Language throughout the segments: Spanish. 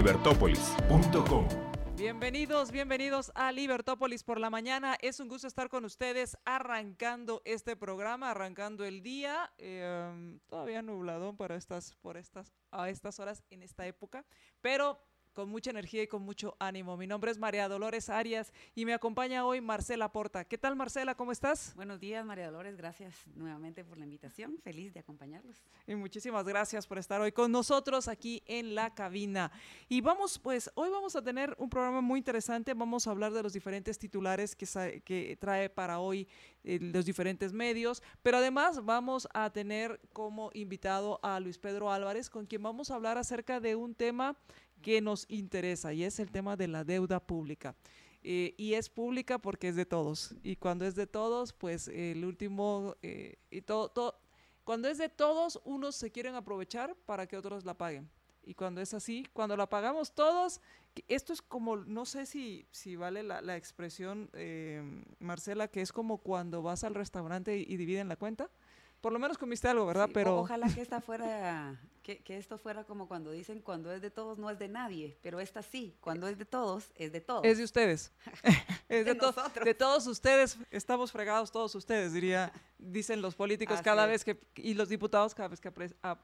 libertópolis.com. Bienvenidos, bienvenidos a Libertópolis por la mañana. Es un gusto estar con ustedes arrancando este programa, arrancando el día. Eh, todavía nublado para estas, por estas, a estas horas en esta época, pero con mucha energía y con mucho ánimo. Mi nombre es María Dolores Arias y me acompaña hoy Marcela Porta. ¿Qué tal Marcela? ¿Cómo estás? Buenos días María Dolores, gracias nuevamente por la invitación, feliz de acompañarlos. Y muchísimas gracias por estar hoy con nosotros aquí en la cabina. Y vamos, pues hoy vamos a tener un programa muy interesante, vamos a hablar de los diferentes titulares que, que trae para hoy eh, los diferentes medios, pero además vamos a tener como invitado a Luis Pedro Álvarez, con quien vamos a hablar acerca de un tema que nos interesa y es el tema de la deuda pública. Eh, y es pública porque es de todos. Y cuando es de todos, pues el último, eh, y todo, cuando es de todos, unos se quieren aprovechar para que otros la paguen. Y cuando es así, cuando la pagamos todos, esto es como, no sé si, si vale la, la expresión, eh, Marcela, que es como cuando vas al restaurante y, y dividen la cuenta. Por lo menos comiste algo, ¿verdad? pero ojalá que esta fuera, que, que, esto fuera como cuando dicen cuando es de todos no es de nadie, pero esta sí, cuando es de todos es de todos. Es de ustedes. es de, de. De todos ustedes, estamos fregados todos ustedes, diría, dicen los políticos Así cada es. vez que y los diputados cada vez que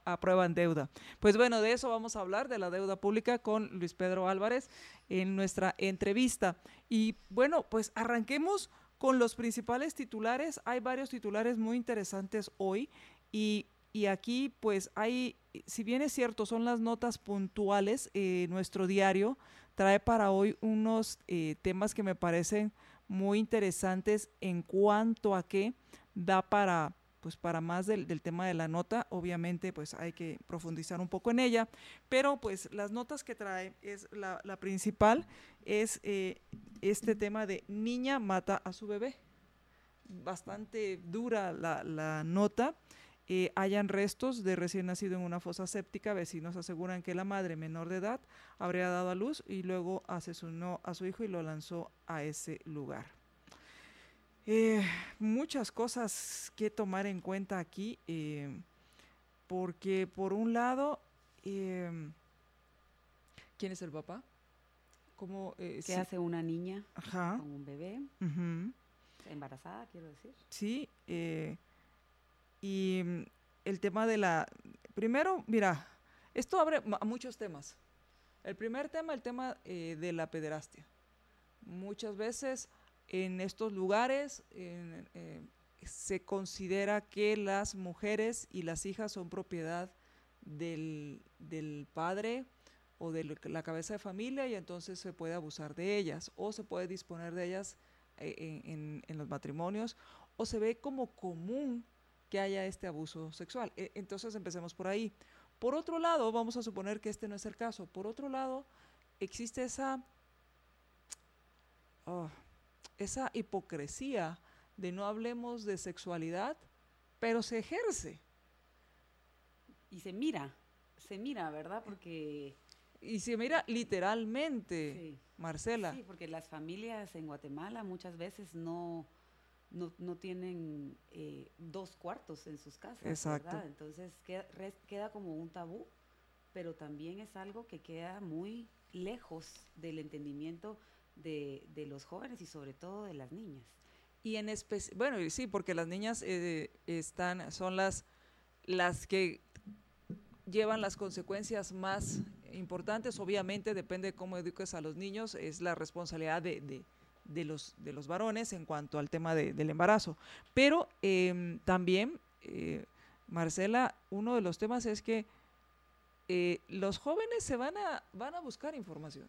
aprueban deuda. Pues bueno, de eso vamos a hablar de la deuda pública con Luis Pedro Álvarez en nuestra entrevista. Y bueno, pues arranquemos con los principales titulares. Hay varios titulares muy interesantes hoy y, y aquí pues hay, si bien es cierto, son las notas puntuales, eh, nuestro diario trae para hoy unos eh, temas que me parecen muy interesantes en cuanto a que da para pues para más del, tema de la nota, obviamente pues hay que profundizar un poco en ella, pero pues las notas que trae es la, principal es eh, este tema de niña mata a su bebé. Bastante dura la, la nota. Eh, hayan restos de recién nacido en una fosa séptica. Vecinos aseguran que la madre menor de edad habría dado a luz y luego asesinó a su hijo y lo lanzó a ese lugar. Eh, muchas cosas que tomar en cuenta aquí, eh, porque por un lado, eh, ¿quién es el papá? ¿Cómo, ¿Qué sí. hace una niña Ajá. con un bebé? Uh -huh. Embarazada, quiero decir. Sí, y el tema de la... Primero, mira, esto abre a muchos temas. El primer tema, el tema de la pederastia. Muchas veces en estos lugares eh, se considera que las mujeres y las hijas son propiedad del, del, padre o de la cabeza de familia y entonces se puede abusar de ellas o se puede disponer de ellas en, en, en los matrimonios o se ve como común que haya este abuso sexual. Entonces empecemos por ahí. Por otro lado, vamos a suponer que este no es el caso. Por otro lado, existe esa... Oh, esa hipocresía de no hablemos de sexualidad, pero se ejerce. Y se mira, se mira, ¿verdad? Porque... Y se mira literalmente, sí. Marcela. Sí, porque las familias en Guatemala muchas veces no, no, no tienen eh, dos cuartos en sus casas. Exacto. ¿verdad? Entonces queda, queda como un tabú, pero también es algo que queda muy lejos del entendimiento de, los jóvenes y sobre todo de las niñas. Y en especial, bueno, sí, porque las niñas eh, están, son las, las que llevan las consecuencias más importantes. Obviamente, depende de cómo eduques a los niños, es la responsabilidad de, de, de los, de los varones en cuanto al tema de, del embarazo. Pero eh, también, eh, Marcela, uno de los temas es que eh, los jóvenes se van a, van a buscar información.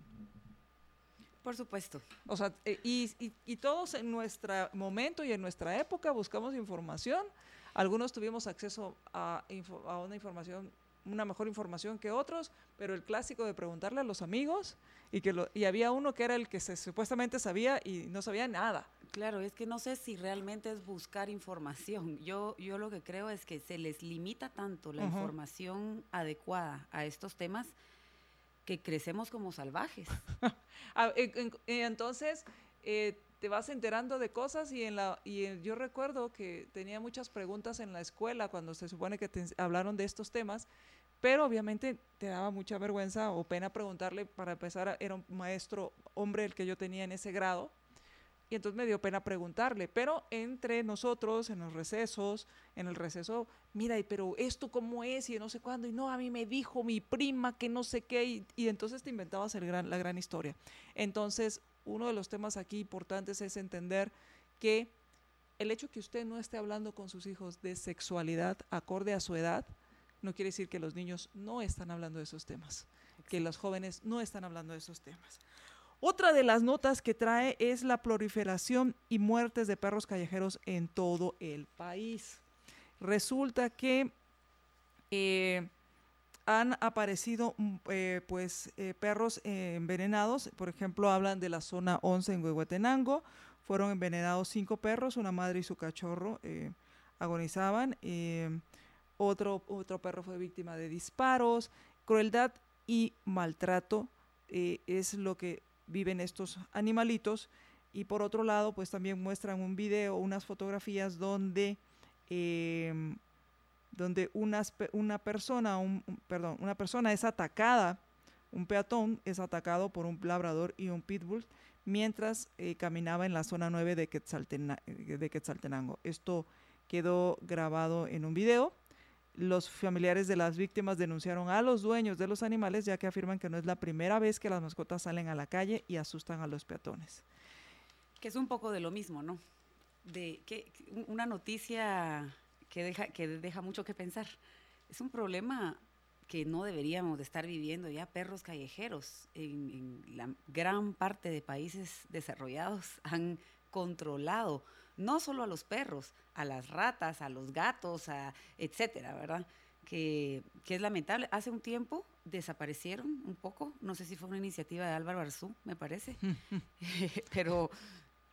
Por supuesto. O sea, eh, y, y, y, todos en nuestro momento y en nuestra época buscamos información. Algunos tuvimos acceso a, a una información una mejor información que otros, pero el clásico de preguntarle a los amigos y que lo, y había uno que era el que se, supuestamente sabía y no sabía nada. Claro, es que no sé si realmente es buscar información. Yo, yo lo que creo es que se les limita tanto la información adecuada a estos temas que crecemos como salvajes. Ah, entonces, eh, te vas enterando de cosas y en la y yo recuerdo que tenía muchas preguntas en la escuela cuando se supone que te hablaron de estos temas, pero obviamente te daba mucha vergüenza o pena preguntarle para empezar era un maestro hombre el que yo tenía en ese grado y entonces me dio pena preguntarle, pero entre nosotros, en los recesos, en el receso, mira, pero esto cómo es y no sé cuándo, y no, a mí me dijo mi prima que no sé qué, y, y entonces te inventabas el gran, la gran historia. Entonces, uno de los temas aquí importantes es entender que el hecho que usted no esté hablando con sus hijos de sexualidad acorde a su edad, no quiere decir que los niños no están hablando de esos temas, que los jóvenes no están hablando de esos temas. Otra de las notas que trae es la proliferación y muertes de perros callejeros en todo el país. Resulta que eh, han aparecido mm, eh, pues eh, perros envenenados. Por ejemplo, hablan de la zona 11 en Huehuetenango. Fueron envenenados cinco perros, una madre y su cachorro agonizaban. otro, otro perro fue víctima de disparos. Crueldad y maltrato es lo que viven estos animalitos. Y por otro lado, pues también muestran un video, unas fotografías donde em, donde una persona, un, perdón, una persona es atacada, un peatón es atacado por un labrador y un pitbull mientras eh, caminaba en la zona 9 de, de Quetzaltenango. Esto quedó grabado en un video. Los familiares de las víctimas denunciaron a los dueños de los animales ya que afirman que no es la primera vez que las mascotas salen a la calle y asustan a los peatones. Que es un poco de lo mismo, ¿no? De que una noticia que deja, que deja mucho que pensar. Es un problema que no deberíamos de estar viviendo ya perros callejeros. En, la gran parte de países desarrollados han controlado no solo a los perros, a las ratas, a los gatos, a etcétera, ¿verdad? Que, que, es lamentable. Hace un tiempo desaparecieron un poco, no sé si fue una iniciativa de Álvaro Arzú, me parece, pero,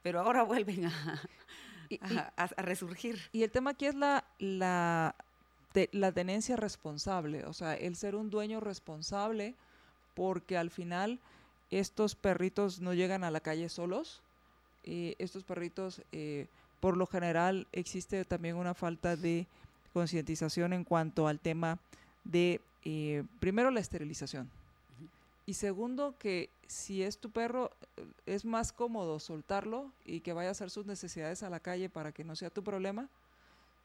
pero ahora vuelven a, a, resurgir. Y el tema aquí es la, la, la tenencia responsable, o sea, el ser un dueño responsable, porque al final estos perritos no llegan a la calle solos. Y estos perritos, eh, por lo general, existe también una falta de concientización en cuanto al tema de, eh, primero, la esterilización. Y segundo, que si es tu perro, es más cómodo soltarlo y que vaya a hacer sus necesidades a la calle para que no sea tu problema,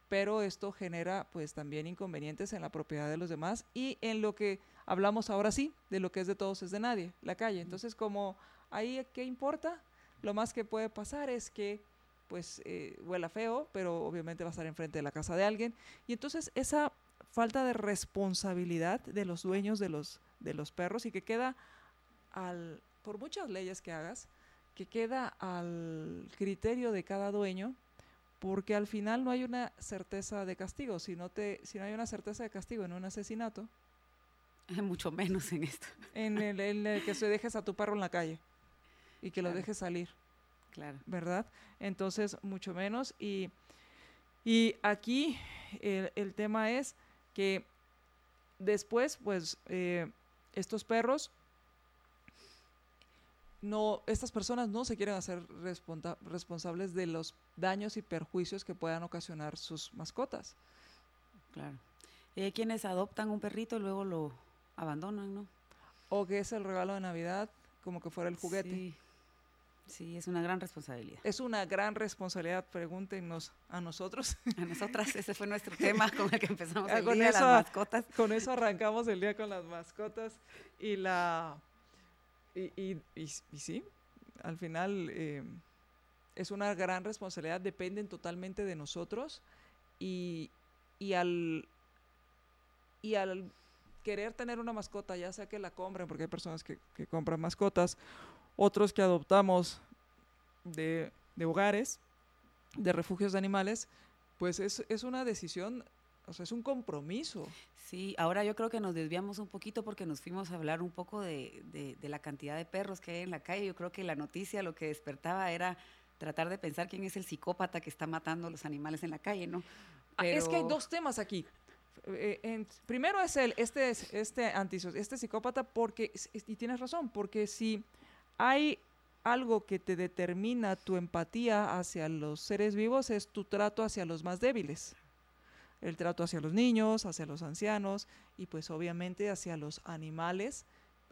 pero esto genera pues también inconvenientes en la propiedad de los demás y en lo que hablamos ahora sí, de lo que es de todos es de nadie, la calle. Entonces, como ahí, ¿qué importa? Lo más que puede pasar es que pues eh, huela feo, pero obviamente va a estar enfrente de la casa de alguien. Y entonces esa falta de responsabilidad de los dueños de los de los perros y que queda al, por muchas leyes que hagas, que queda al criterio de cada dueño, porque al final no hay una certeza de castigo. Si no, te, si no hay una certeza de castigo en un asesinato, mucho menos en esto. En el, que se dejes a tu perro en la calle y que lo dejes salir. Claro. ¿Verdad? Entonces, mucho menos. Y, y aquí el, el, tema es que después, pues, eh, estos perros no, estas personas no se quieren hacer responsables de los daños y perjuicios que puedan ocasionar sus mascotas. Claro. Y hay quienes adoptan un perrito y luego lo abandonan, ¿no? O que es el regalo de Navidad, como que fuera el juguete. Sí. Sí, es una gran responsabilidad. Es una gran responsabilidad, pregúntenos a nosotros. A nosotras, ese fue nuestro tema con el que empezamos el con día, las mascotas. Con eso arrancamos el día con las mascotas y la... Y, y, sí, al final eh, es una gran responsabilidad, dependen totalmente de nosotros y, y al... Y al querer tener una mascota, ya sea que la compren, porque hay personas que, que compran mascotas, otros que adoptamos de, hogares, de refugios de animales, pues es, una decisión o sea, es un compromiso. Sí, ahora yo creo que nos desviamos un poquito porque nos fuimos a hablar un poco de, de, la cantidad de perros que hay en la calle. Yo creo que la noticia lo que despertaba era tratar de pensar quién es el psicópata que está matando a los animales en la calle, ¿no? Ah, es que hay dos temas aquí. Eh, primero es el, este, este, este psicópata porque, y tienes razón, porque si hay algo que te determina tu empatía hacia los seres vivos es tu trato hacia los más débiles. El trato hacia los niños, hacia los ancianos y pues obviamente hacia los animales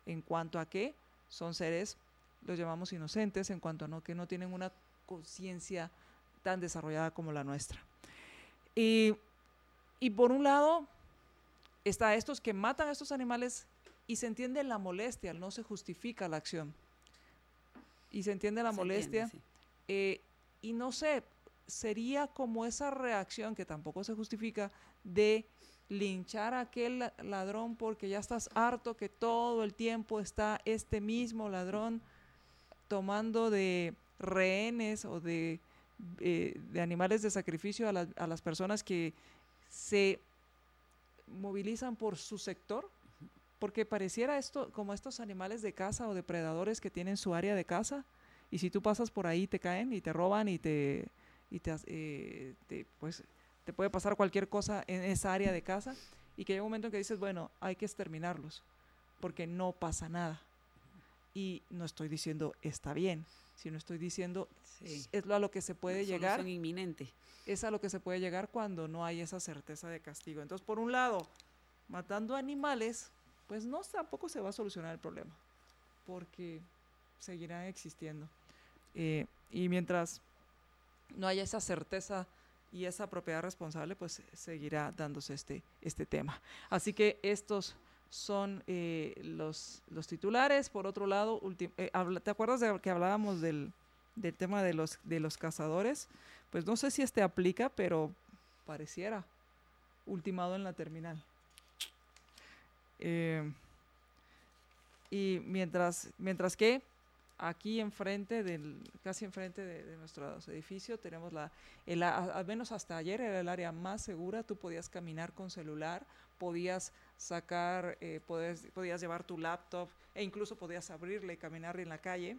en cuanto a que son seres, los llamamos inocentes, en cuanto a no, que no tienen una conciencia tan desarrollada como la nuestra. Y, y por un lado, está estos que matan a estos animales y se entiende la molestia, no se justifica la acción. Y se entiende la molestia. Eh, y no sé, sería como esa reacción que tampoco se justifica de linchar a aquel ladrón porque ya estás harto que todo el tiempo está este mismo ladrón tomando de rehenes o de, eh, de animales de sacrificio a, a las personas que se movilizan por su sector, porque pareciera esto como estos animales de caza o depredadores que tienen su área de caza, y si tú pasas por ahí te caen y te roban y te, y te, eh, pues, te puede pasar cualquier cosa en esa área de caza, y que llega un momento en que dices, bueno, hay que exterminarlos, porque no pasa nada. Y no estoy diciendo está bien, sino estoy diciendo es lo a lo que se puede llegar. inminente es a lo que se puede llegar cuando no hay esa certeza de castigo. Entonces, por un lado, matando animales, pues no tampoco se va a solucionar el problema, porque seguirán existiendo. Eh, y mientras no haya esa certeza y esa propiedad responsable, pues seguirá dándose este, este tema. Así que estos son eh, los, los titulares. Por otro lado, eh, ¿te acuerdas de que hablábamos del, del tema de los, de los cazadores? pues no sé si este aplica, pero pareciera ultimado en la terminal. Eh, y mientras, mientras que aquí enfrente, del, casi enfrente de, de nuestro edificio, tenemos la, el, al menos hasta ayer era el área más segura, tú podías caminar con celular, podías sacar, eh, podías llevar tu laptop e incluso podías abrirle y caminar en la calle,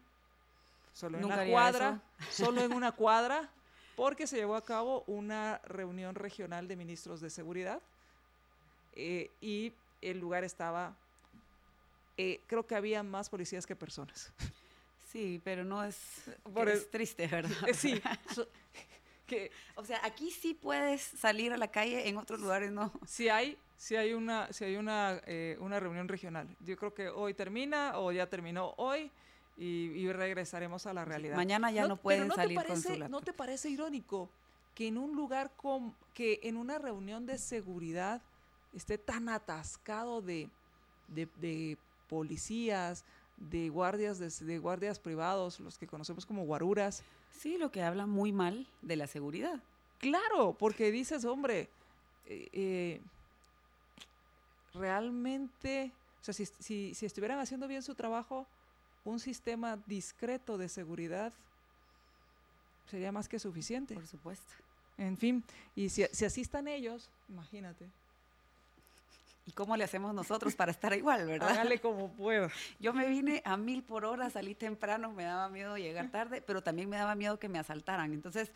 solo en una cuadra, solo en una cuadra, porque se llevó a cabo una reunión regional de ministros de seguridad eh, y el lugar estaba, eh, creo que había más policías que personas. Sí, pero no es, es triste, ¿verdad? Eh, sí. que, o sea, aquí sí puedes salir a la calle, en otros lugares no. Sí hay, sí hay una, sí hay una, una reunión regional. Yo creo que hoy termina o ya terminó hoy y, regresaremos a la realidad. Mañana ya no, pueden salir con su ¿No te parece irónico que en un lugar que en una reunión de seguridad esté tan atascado de, de, policías, de guardias, de, guardias privados, los que conocemos como guaruras? Sí, lo que habla muy mal de la seguridad. Claro, porque dices, hombre, eh, eh, realmente, o sea, si, si, si estuvieran haciendo bien su trabajo, un sistema discreto de seguridad sería más que suficiente. Por supuesto. En fin, y si, si así están ellos, imagínate. ¿Y cómo le hacemos nosotros para estar igual, verdad? Hágale como pueda. Yo me vine a mil por hora, salí temprano, me daba miedo llegar tarde, pero también me daba miedo que me asaltaran. Entonces,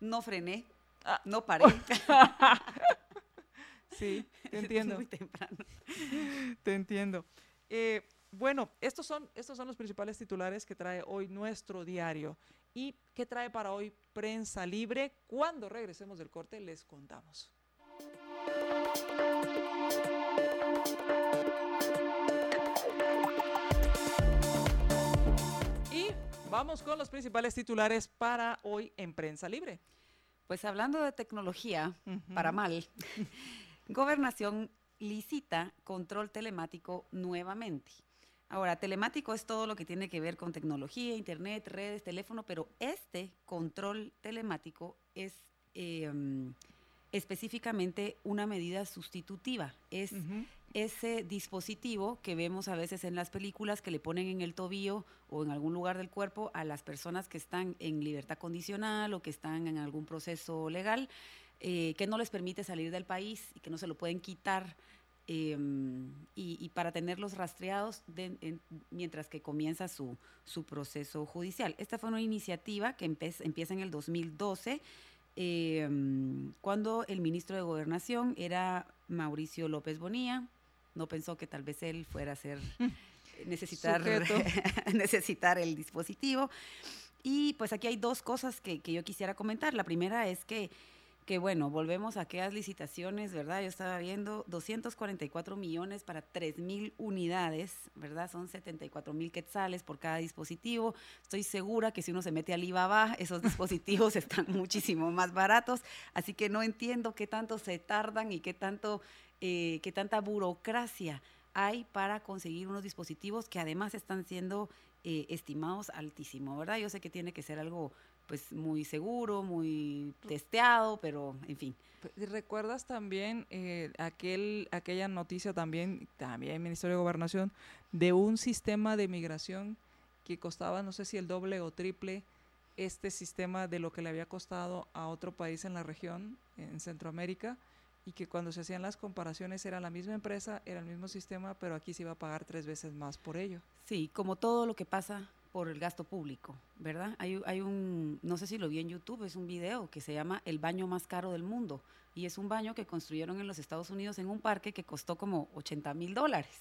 no frené, ah. no paré. sí, te entiendo. Muy temprano. Te entiendo. Eh, bueno, estos son, estos son los principales titulares que trae hoy nuestro diario. ¿Y qué trae para hoy Prensa Libre? Cuando regresemos del corte les contamos. Vamos con los principales titulares para hoy en Prensa Libre. Pues hablando de tecnología, para mal, Gobernación licita control telemático nuevamente. Ahora, telemático es todo lo que tiene que ver con tecnología, internet, redes, teléfono, pero este control telemático es em, específicamente una medida sustitutiva. Es ese dispositivo que vemos a veces en las películas que le ponen en el tobillo o en algún lugar del cuerpo a las personas que están en libertad condicional o que están en algún proceso legal eh, que no les permite salir del país y que no se lo pueden quitar. Em, y, para tenerlos rastreados mientras que comienza su, su, proceso judicial. Esta fue una iniciativa que empieza en el 2012, em, cuando el ministro de Gobernación era Mauricio López Bonilla. No pensó que tal vez él fuera a ser necesitar, necesitar el dispositivo. Y pues aquí hay dos cosas que, que, yo quisiera comentar. La primera es que, que, bueno, volvemos a aquellas licitaciones, ¿verdad? Yo estaba viendo 244 millones para 3 mil unidades, ¿verdad? Son 74 mil quetzales por cada dispositivo. Estoy segura que si uno se mete al Alibaba, esos dispositivos están muchísimo más baratos. Así que no entiendo qué tanto se tardan y qué, tanto, eh, qué tanta burocracia hay para conseguir unos dispositivos que además están siendo eh, estimados altísimo, ¿verdad? Yo sé que tiene que ser algo pues muy seguro, muy testeado, pero en fin. ¿Recuerdas también eh, aquel, aquella noticia también, también Ministerio de Gobernación, de un sistema de migración que costaba no sé si el doble o triple este sistema de lo que le había costado a otro país en la región, en Centroamérica? Y que cuando se hacían las comparaciones era la misma empresa, era el mismo sistema, pero aquí se iba a pagar tres veces más por ello. Sí, como todo lo que pasa por el gasto público, ¿verdad? Hay, hay un, no sé si lo vi en YouTube, es un video que se llama El baño más caro del mundo y es un baño que construyeron en los Estados Unidos en un parque que costó como 80 mil dólares.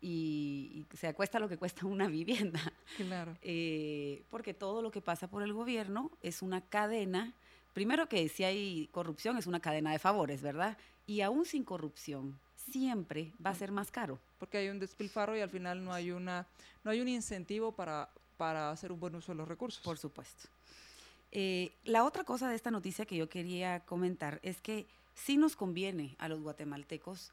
Y, se acuesta lo que cuesta una vivienda. Claro. Eh, porque todo lo que pasa por el gobierno es una cadena primero que si hay corrupción es una cadena de favores, ¿verdad? Y aún sin corrupción, siempre va a ser más caro. Porque hay un despilfarro y al final no hay, una, no hay un incentivo para, para hacer un buen uso de los recursos. Por supuesto. Eh, la otra cosa de esta noticia que yo quería comentar es que sí nos conviene a los guatemaltecos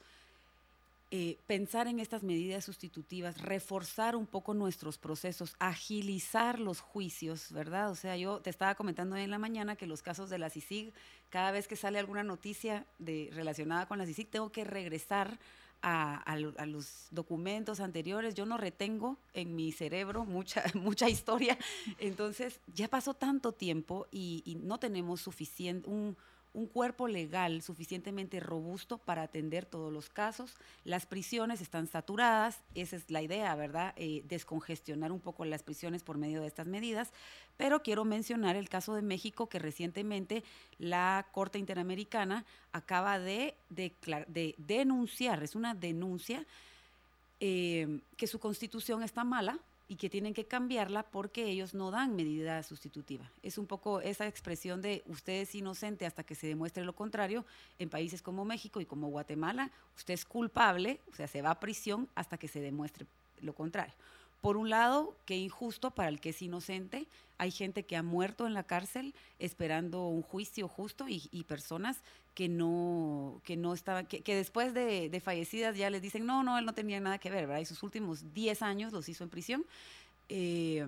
eh, pensar en estas medidas sustitutivas, reforzar un poco nuestros procesos, agilizar los juicios, ¿verdad? O sea, yo te estaba comentando en la mañana que los casos de la CICIG, cada vez que sale alguna noticia de, relacionada con la CICIG, tengo que regresar a, los documentos anteriores. Yo no retengo en mi cerebro mucha, mucha historia. Entonces, ya pasó tanto tiempo y, y no tenemos suficiente, un un cuerpo legal suficientemente robusto para atender todos los casos. Las prisiones están saturadas, esa es la idea, ¿verdad? Eh, descongestionar un poco las prisiones por medio de estas medidas. Pero quiero mencionar el caso de México, que recientemente la Corte Interamericana acaba de, de, denunciar, es una denuncia, eh, que su constitución está mala, y que tienen que cambiarla porque ellos no dan medida sustitutiva. Es un poco esa expresión de usted es inocente hasta que se demuestre lo contrario. En países como México y como Guatemala, usted es culpable, o sea, se va a prisión hasta que se demuestre lo contrario. Por un lado, qué injusto para el que es inocente. Hay gente que ha muerto en la cárcel esperando un juicio justo y, personas que no, que no estaban, que, después de, fallecidas ya les dicen, no, no, él no tenía nada que ver, ¿verdad? Y sus últimos 10 años los hizo en prisión. Eh,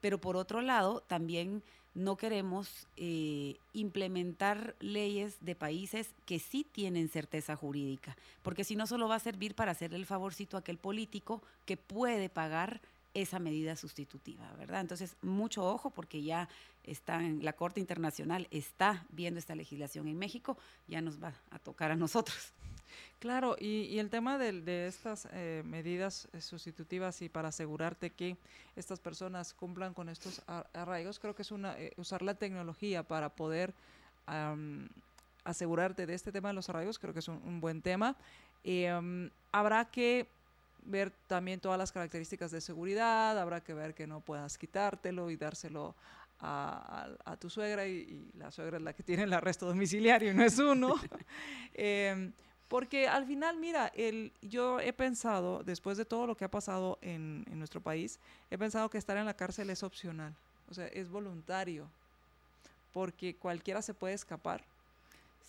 pero por otro lado, también no queremos eh, implementar leyes de países que sí tienen certeza jurídica, porque si no solo va a servir para hacerle el favorcito a aquel político que puede pagar esa medida sustitutiva, ¿verdad? Entonces, mucho ojo porque ya está la Corte Internacional está viendo esta legislación en México, ya nos va a tocar a nosotros. Claro, y, el tema de, estas eh, medidas eh, sustitutivas y para asegurarte que estas personas cumplan con estos arraigos, creo que es una eh, usar la tecnología para poder asegurarte de este tema de los arraigos, creo que es un, buen tema. habrá que ver también todas las características de seguridad, habrá que ver que no puedas quitártelo y dárselo a, tu suegra y, la suegra es la que tiene el arresto domiciliario y no es uno. Em, porque al final, mira, el, yo he pensado, después de todo lo que ha pasado en, nuestro país, he pensado que estar en la cárcel es opcional, o sea, es voluntario, porque cualquiera se puede escapar.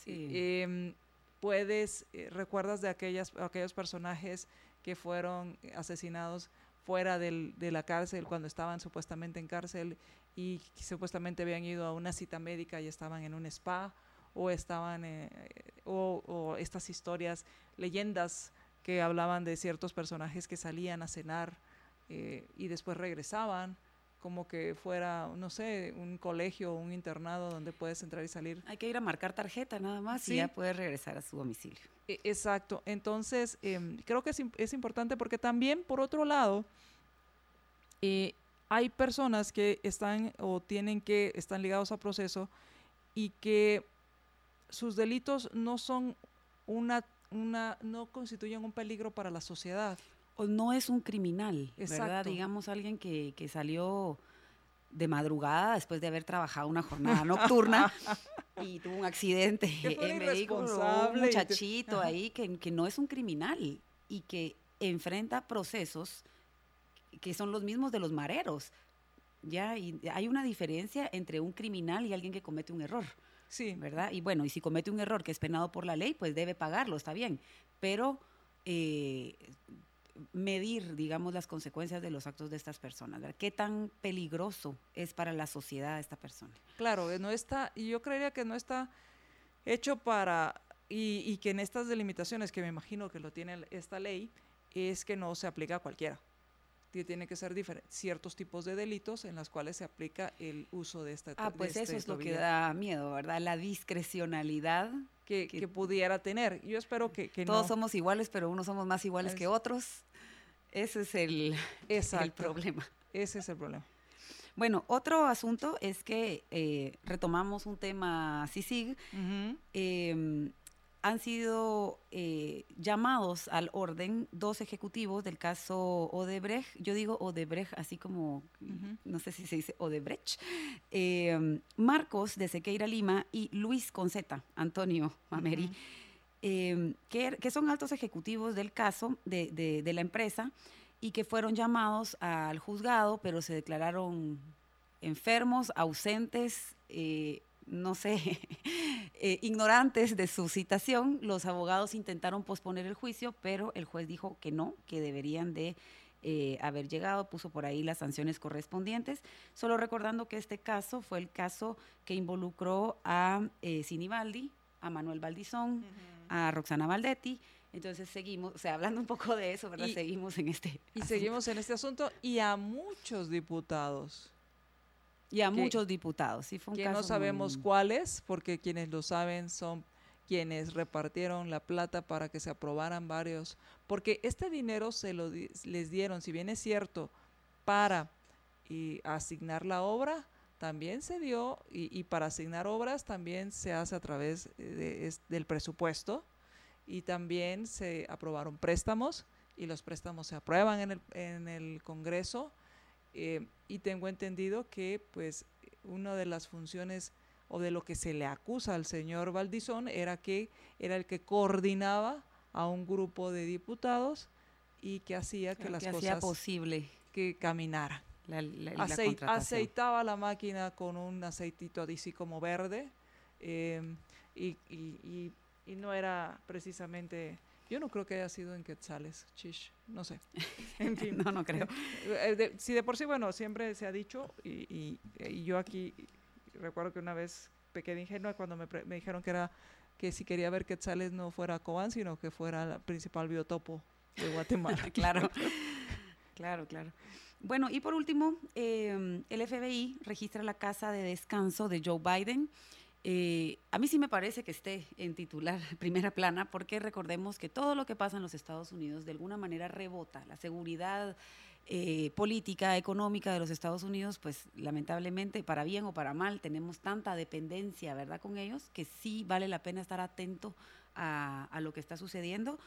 Sí. Em, puedes, eh, recuerdas de aquellas, aquellos personajes que fueron asesinados fuera del, de la cárcel cuando estaban supuestamente en cárcel y supuestamente habían ido a una cita médica y estaban en un spa o estaban eh, o, estas historias leyendas que hablaban de ciertos personajes que salían a cenar eh, y después regresaban como que fuera, no sé, un colegio o un internado donde puedes entrar y salir. Hay que ir a marcar tarjeta nada más y ya puedes regresar a su domicilio. E, exacto. Entonces, em, creo que es, es, importante porque también, por otro lado, eh, hay personas que están o tienen que, están ligados a proceso y que sus delitos no son una, una, no constituyen un peligro para la sociedad o no es un criminal, ¿verdad? Digamos alguien que, que salió de madrugada después de haber trabajado una jornada nocturna y tuvo un accidente en vehículo, un muchachito ahí que, que, no es un criminal y que enfrenta procesos que son los mismos de los mareros. Ya, y hay una diferencia entre un criminal y alguien que comete un error. Sí. ¿Verdad? Y bueno, y si comete un error que es penado por la ley, pues debe pagarlo, está bien. Pero eh, medir, digamos, las consecuencias de los actos de estas personas. ¿Qué tan peligroso es para la sociedad esta persona? Claro, no está, y yo creería que no está hecho para, y, que en estas delimitaciones, que me imagino que lo tiene esta ley, es que no se aplica a cualquiera. Tiene que ser ciertos tipos de delitos en los cuales se aplica el uso de esta Ah, pues eso es lo que da miedo, ¿verdad? La discrecionalidad que, pudiera tener. Yo espero que, Todos somos iguales, pero unos somos más iguales que otros. Ese es el, el, problema. Ese es el problema. Bueno, otro asunto es que eh, retomamos un tema CICIG han sido eh, llamados al orden dos ejecutivos del caso Odebrecht. Yo digo Odebrecht así como, no sé si se dice Odebrecht. Eh, Marcos de Sequeira Lima y Luis Conceta, Antonio Mameri, eh, que, son altos ejecutivos del caso de, de, la empresa y que fueron llamados al juzgado, pero se declararon enfermos, ausentes, no sé, eh, ignorantes de su citación, los abogados intentaron posponer el juicio, pero el juez dijo que no, que deberían de eh, haber llegado, puso por ahí las sanciones correspondientes, solo recordando que este caso fue el caso que involucró a eh, Sinibaldi, a Manuel Valdizón, a Roxana Valdetti, entonces seguimos, o sea, hablando un poco de eso, ¿verdad? seguimos en este. Y seguimos en este asunto y a muchos diputados y a muchos diputados. Sí, fue que no sabemos cuáles, porque quienes lo saben son quienes repartieron la plata para que se aprobaran varios, porque este dinero se lo les dieron, si bien es cierto, para y asignar la obra, también se dio, y, para asignar obras también se hace a través de, del presupuesto, y también se aprobaron préstamos, y los préstamos se aprueban en el, en el Congreso, eh, y tengo entendido que pues una de las funciones o de lo que se le acusa al señor Valdizón era que era el que coordinaba a un grupo de diputados y que hacía que las cosas posible que caminara. La, aceitaba la máquina con un aceitito así como verde eh, y, y, y, no era precisamente yo no creo que haya sido en quetzales, chish, no sé. En fin. no, no creo. Eh, si de por sí, bueno, siempre se ha dicho, y, yo aquí recuerdo que una vez pequé de ingenua cuando me, me, dijeron que era que si quería ver quetzales no fuera Cobán, sino que fuera el principal biotopo de Guatemala. claro, claro, claro. Bueno, y por último, eh, el FBI registra la casa de descanso de Joe Biden eh, a mí sí me parece que esté en titular, primera plana, porque recordemos que todo lo que pasa en los Estados Unidos de alguna manera rebota. La seguridad eh, política, económica de los Estados Unidos, pues lamentablemente, para bien o para mal, tenemos tanta dependencia, ¿verdad?, con ellos, que sí vale la pena estar atento a, lo que está sucediendo.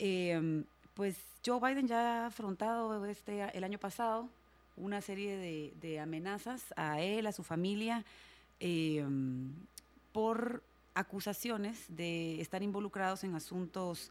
Em, pues Joe Biden ya ha afrontado este, el año pasado una serie de, amenazas a él, a su familia, Em, por acusaciones de estar involucrados en asuntos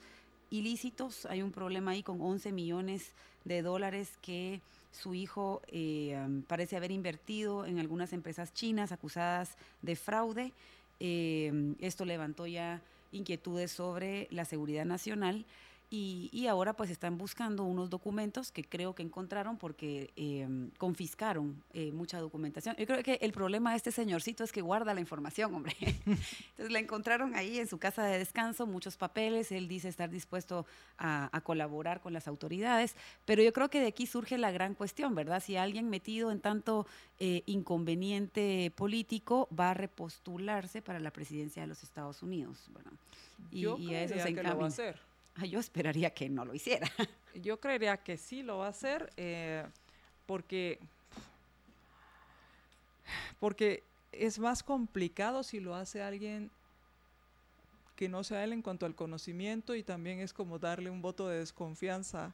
ilícitos. Hay un problema ahí con 11 millones de dólares que su hijo em, parece haber invertido en algunas empresas chinas acusadas de fraude. Em, esto levantó ya inquietudes sobre la seguridad nacional y, ahora pues están buscando unos documentos que creo que encontraron porque em, confiscaron eh, mucha documentación. Yo creo que el problema de este señorcito es que guarda la información, hombre. Entonces la encontraron ahí en su casa de descanso, muchos papeles, él dice estar dispuesto a, colaborar con las autoridades, pero yo creo que de aquí surge la gran cuestión, ¿verdad? Si alguien metido en tanto eh, inconveniente político va a repostularse para la presidencia de los Estados Unidos, bueno, y, yo y a eso se encamina. Yo esperaría que no lo hiciera. Yo creería que sí lo va a hacer eh, porque, porque es más complicado si lo hace alguien que no sea él en cuanto al conocimiento y también es como darle un voto de desconfianza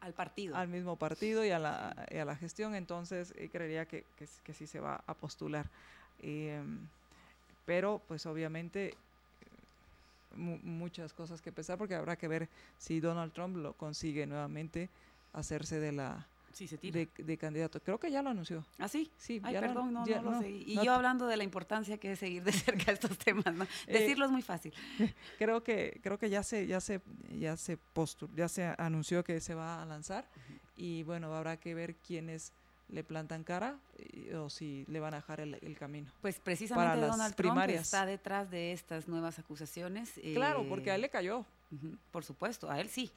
al partido. Al mismo partido y a la, a la gestión, entonces eh, creería que, que, sí se va a postular. Eh, pero pues obviamente muchas cosas que pensar porque habrá que ver si Donald Trump lo consigue nuevamente hacerse de la De, candidato. Creo que ya lo anunció. ¿Ah, sí? Sí. Ay, perdón, no, no, lo sé. Y yo hablando de la importancia que es seguir de cerca estos temas, ¿no? Eh, Decirlo es muy fácil. Creo que creo que ya se ya se ya se ya se anunció que se va a lanzar y bueno, habrá que ver quién es le plantan cara o si le van a dejar el, camino. Pues precisamente Donald Trump está detrás de estas nuevas acusaciones. Claro, porque a él le cayó. por supuesto, a él sí.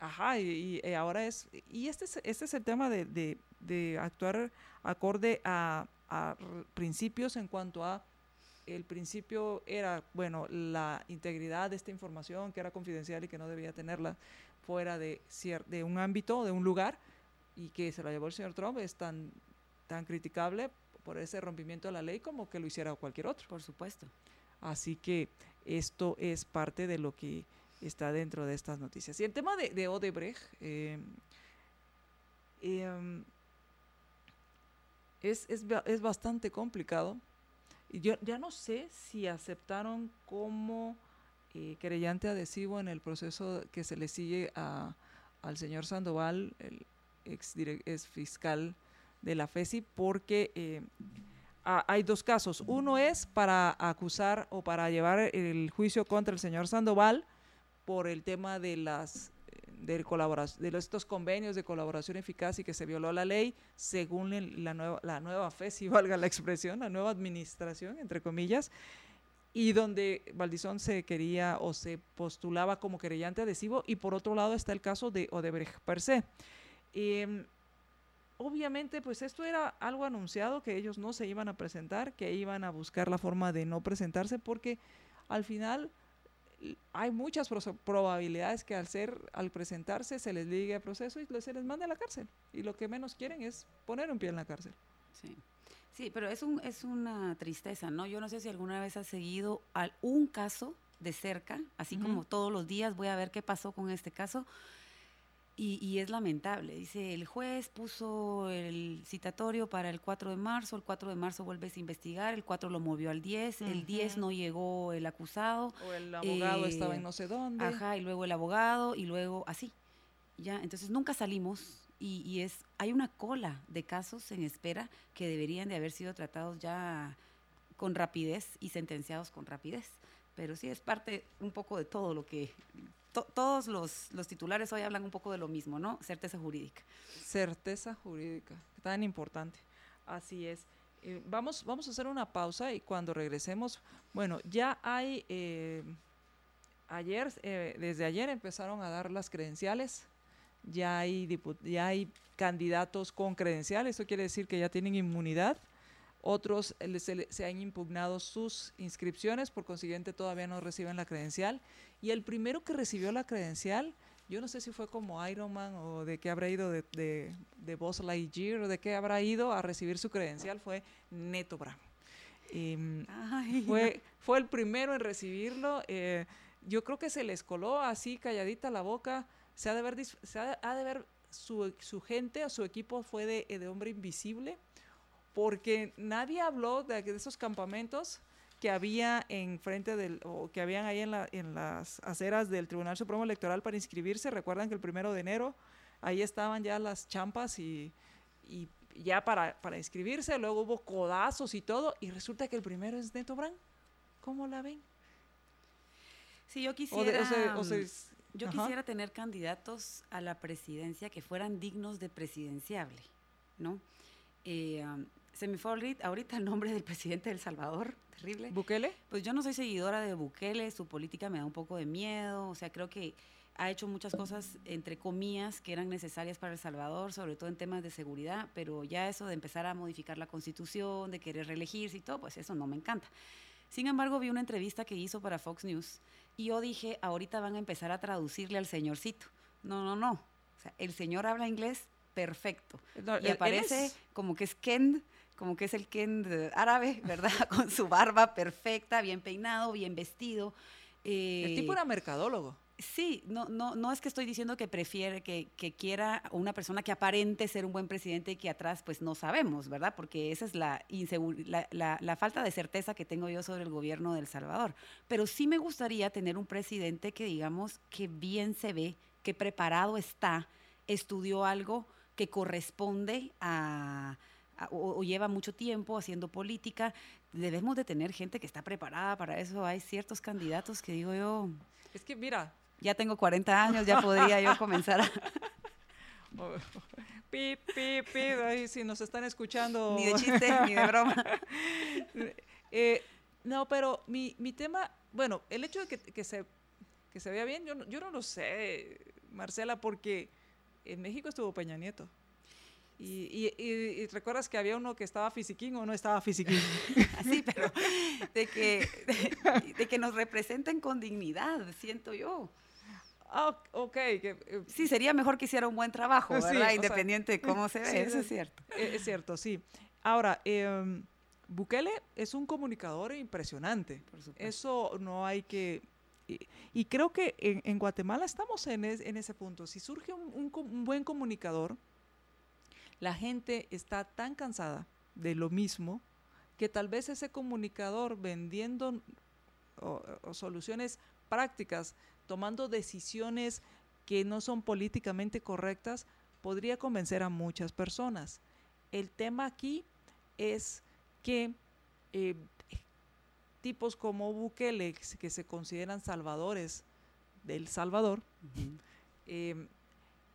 Ajá, y, ahora es, y este es, este es el tema de, de, actuar acorde a, a, principios en cuanto a, el principio era, bueno, la integridad de esta información que era confidencial y que no debía tenerla fuera de, de un ámbito, de un lugar, y que se lo llevó el señor Trump es tan, tan criticable por ese rompimiento de la ley como que lo hiciera cualquier otro. Por supuesto. Así que esto es parte de lo que está dentro de estas noticias. Y el tema de, Odebrecht eh, em, es, es, es, bastante complicado. Yo ya no sé si aceptaron como eh, querellante adhesivo en el proceso que se le sigue a, al señor Sandoval, el, ex, fiscal de la FESI, porque eh, hay dos casos. Uno es para acusar o para llevar el juicio contra el señor Sandoval por el tema de las de, colaboración, de estos convenios de colaboración eficaz y que se violó la ley según la, nueva, la nueva FESI, valga la expresión, la nueva administración, entre comillas, y donde Valdizón se quería o se postulaba como querellante adhesivo, y por otro lado está el caso de Odebrecht per se. Em, obviamente, pues esto era algo anunciado, que ellos no se iban a presentar, que iban a buscar la forma de no presentarse, porque al final hay muchas probabilidades que al ser, al presentarse, se les ligue el proceso y se les mande a la cárcel. Y lo que menos quieren es poner un pie en la cárcel. Sí. Sí, pero es, un, es una tristeza, ¿no? Yo no sé si alguna vez has seguido un caso de cerca, así como todos los días voy a ver qué pasó con este caso. Y, es lamentable. Dice, el juez puso el citatorio para el 4 de marzo, el 4 de marzo vuelves a investigar, el 4 lo movió al 10, el 10 no llegó el acusado. O el abogado estaba en no sé dónde. Ajá, y luego el abogado, y luego así. Ya, entonces nunca salimos y, y, es, hay una cola de casos en espera que deberían de haber sido tratados ya con rapidez y sentenciados con rapidez. Pero sí es parte un poco de todo lo que todos los, titulares hoy hablan un poco de lo mismo, ¿no? Certeza jurídica. Certeza jurídica, tan importante. Así es. Eh, vamos, vamos a hacer una pausa y cuando regresemos, bueno, ya hay, eh, ayer, eh, desde ayer empezaron a dar las credenciales, ya hay, ya hay candidatos con credenciales, eso quiere decir que ya tienen inmunidad otros se, han impugnado sus inscripciones, por consiguiente todavía no reciben la credencial. Y el primero que recibió la credencial, yo no sé si fue como Ironman o de qué habrá ido de, de, de Buzz Lightyear o de qué habrá ido a recibir su credencial, fue Neto Bravo. Em, fue, fue el primero en recibirlo. Eh, yo creo que se les coló así calladita la boca. Se ha de ver, se ha de ver su, su gente o su equipo fue de, de hombre invisible porque nadie habló de, esos campamentos que había en frente del, o que habían ahí en, la, en las aceras del Tribunal Supremo Electoral para inscribirse. Recuerdan que el primero de enero ahí estaban ya las champas y, y ya para, para inscribirse, luego hubo codazos y todo, y resulta que el primero es Neto Brand. ¿Cómo la ven? Sí, yo quisiera... Yo quisiera tener candidatos a la presidencia que fueran dignos de presidenciable, ¿no? Eh, se me fue ahorita el nombre del presidente de El Salvador, terrible. ¿Bukele? Pues yo no soy seguidora de Bukele, su política me da un poco de miedo, o sea, creo que ha hecho muchas cosas, entre comillas, que eran necesarias para El Salvador, sobre todo en temas de seguridad, pero ya eso de empezar a modificar la constitución, de querer reelegirse y todo, pues eso no me encanta. Sin embargo, vi una entrevista que hizo para Fox News y yo dije, ahorita van a empezar a traducirle al señorcito. No, no, no. O sea, el señor habla inglés perfecto. y aparece como que es Ken, como que es el Ken árabe, ¿verdad? Con su barba perfecta, bien peinado, bien vestido. el tipo era mercadólogo. Sí, no, no, no es que estoy diciendo que prefiere, que, que, quiera una persona que aparente ser un buen presidente y que atrás pues no sabemos, ¿verdad? Porque esa es la, la, la, falta de certeza que tengo yo sobre el gobierno de El Salvador. Pero sí me gustaría tener un presidente que digamos que bien se ve, que preparado está, estudió algo que corresponde a, o, lleva mucho tiempo haciendo política. Debemos de tener gente que está preparada para eso. Hay ciertos candidatos que digo yo... Es que mira, ya tengo 40 años, ya podría yo comenzar a... Pip, pip, pip, si nos están escuchando. Ni de chiste, ni de broma. Eh, no, pero mi, mi, tema, bueno, el hecho de que, que, se, que se vea bien, yo no, yo no lo sé, Marcela, porque en México estuvo Peña Nieto. Y, y, recuerdas que había uno que estaba fisiquín o no estaba fisiquín. Sí, pero de que, de, que nos representen con dignidad, siento yo. Ah, ok. Eh, sí, sería mejor que hiciera un buen trabajo, ¿verdad? Independiente de cómo se ve, eso es cierto. Eh, es cierto, sí. Ahora, em, Bukele es un comunicador impresionante. Eso no hay que... Y, creo que en, Guatemala estamos en, en, ese punto. Si surge un, un, buen comunicador, la gente está tan cansada de lo mismo que tal vez ese comunicador vendiendo soluciones prácticas tomando decisiones que no son políticamente correctas, podría convencer a muchas personas. El tema aquí es que eh, tipos como Bukele, que se consideran salvadores del Salvador, eh,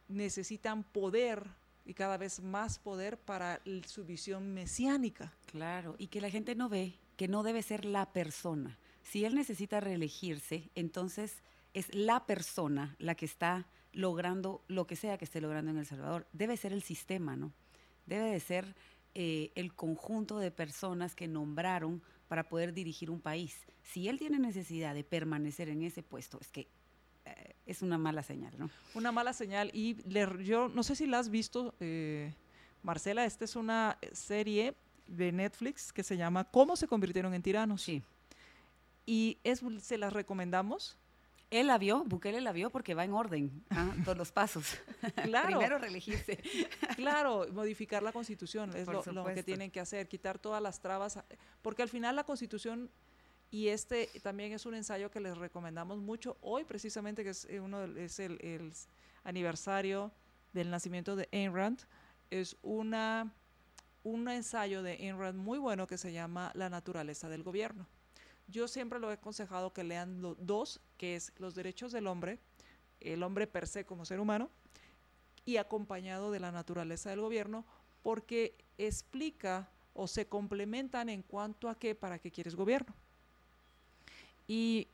necesitan poder y cada vez más poder para su visión mesiánica. Claro, y que la gente no ve que no debe ser la persona. Si él necesita reelegirse, entonces es la persona la que está logrando lo que sea que esté logrando en El Salvador. Debe ser el sistema, ¿no? Debe de ser eh, el conjunto de personas que nombraron para poder dirigir un país. Si él tiene necesidad de permanecer en ese puesto, es que eh, es una mala señal, ¿no? Una mala señal. Y yo no sé si la has visto, eh, Marcela, esta es una serie de Netflix que se llama ¿Cómo se convirtieron en tiranos? Sí. Y es, se las recomendamos él la vio, Bukele la vio porque va en orden, ¿ah? todos los pasos. Claro. Primero reelegirse. claro, modificar la constitución es lo, que tienen que hacer, quitar todas las trabas, porque al final la constitución, y este también es un ensayo que les recomendamos mucho, hoy precisamente que es, eh, uno, es el, aniversario del nacimiento de Ayn Rand, es una, un ensayo de Ayn Rand muy bueno que se llama La naturaleza del gobierno. Yo siempre lo he aconsejado que lean los dos, que es los derechos del hombre, el hombre per se como ser humano, y acompañado de la naturaleza del gobierno, porque explica o se complementan en cuanto a qué, para qué quieres gobierno. Y,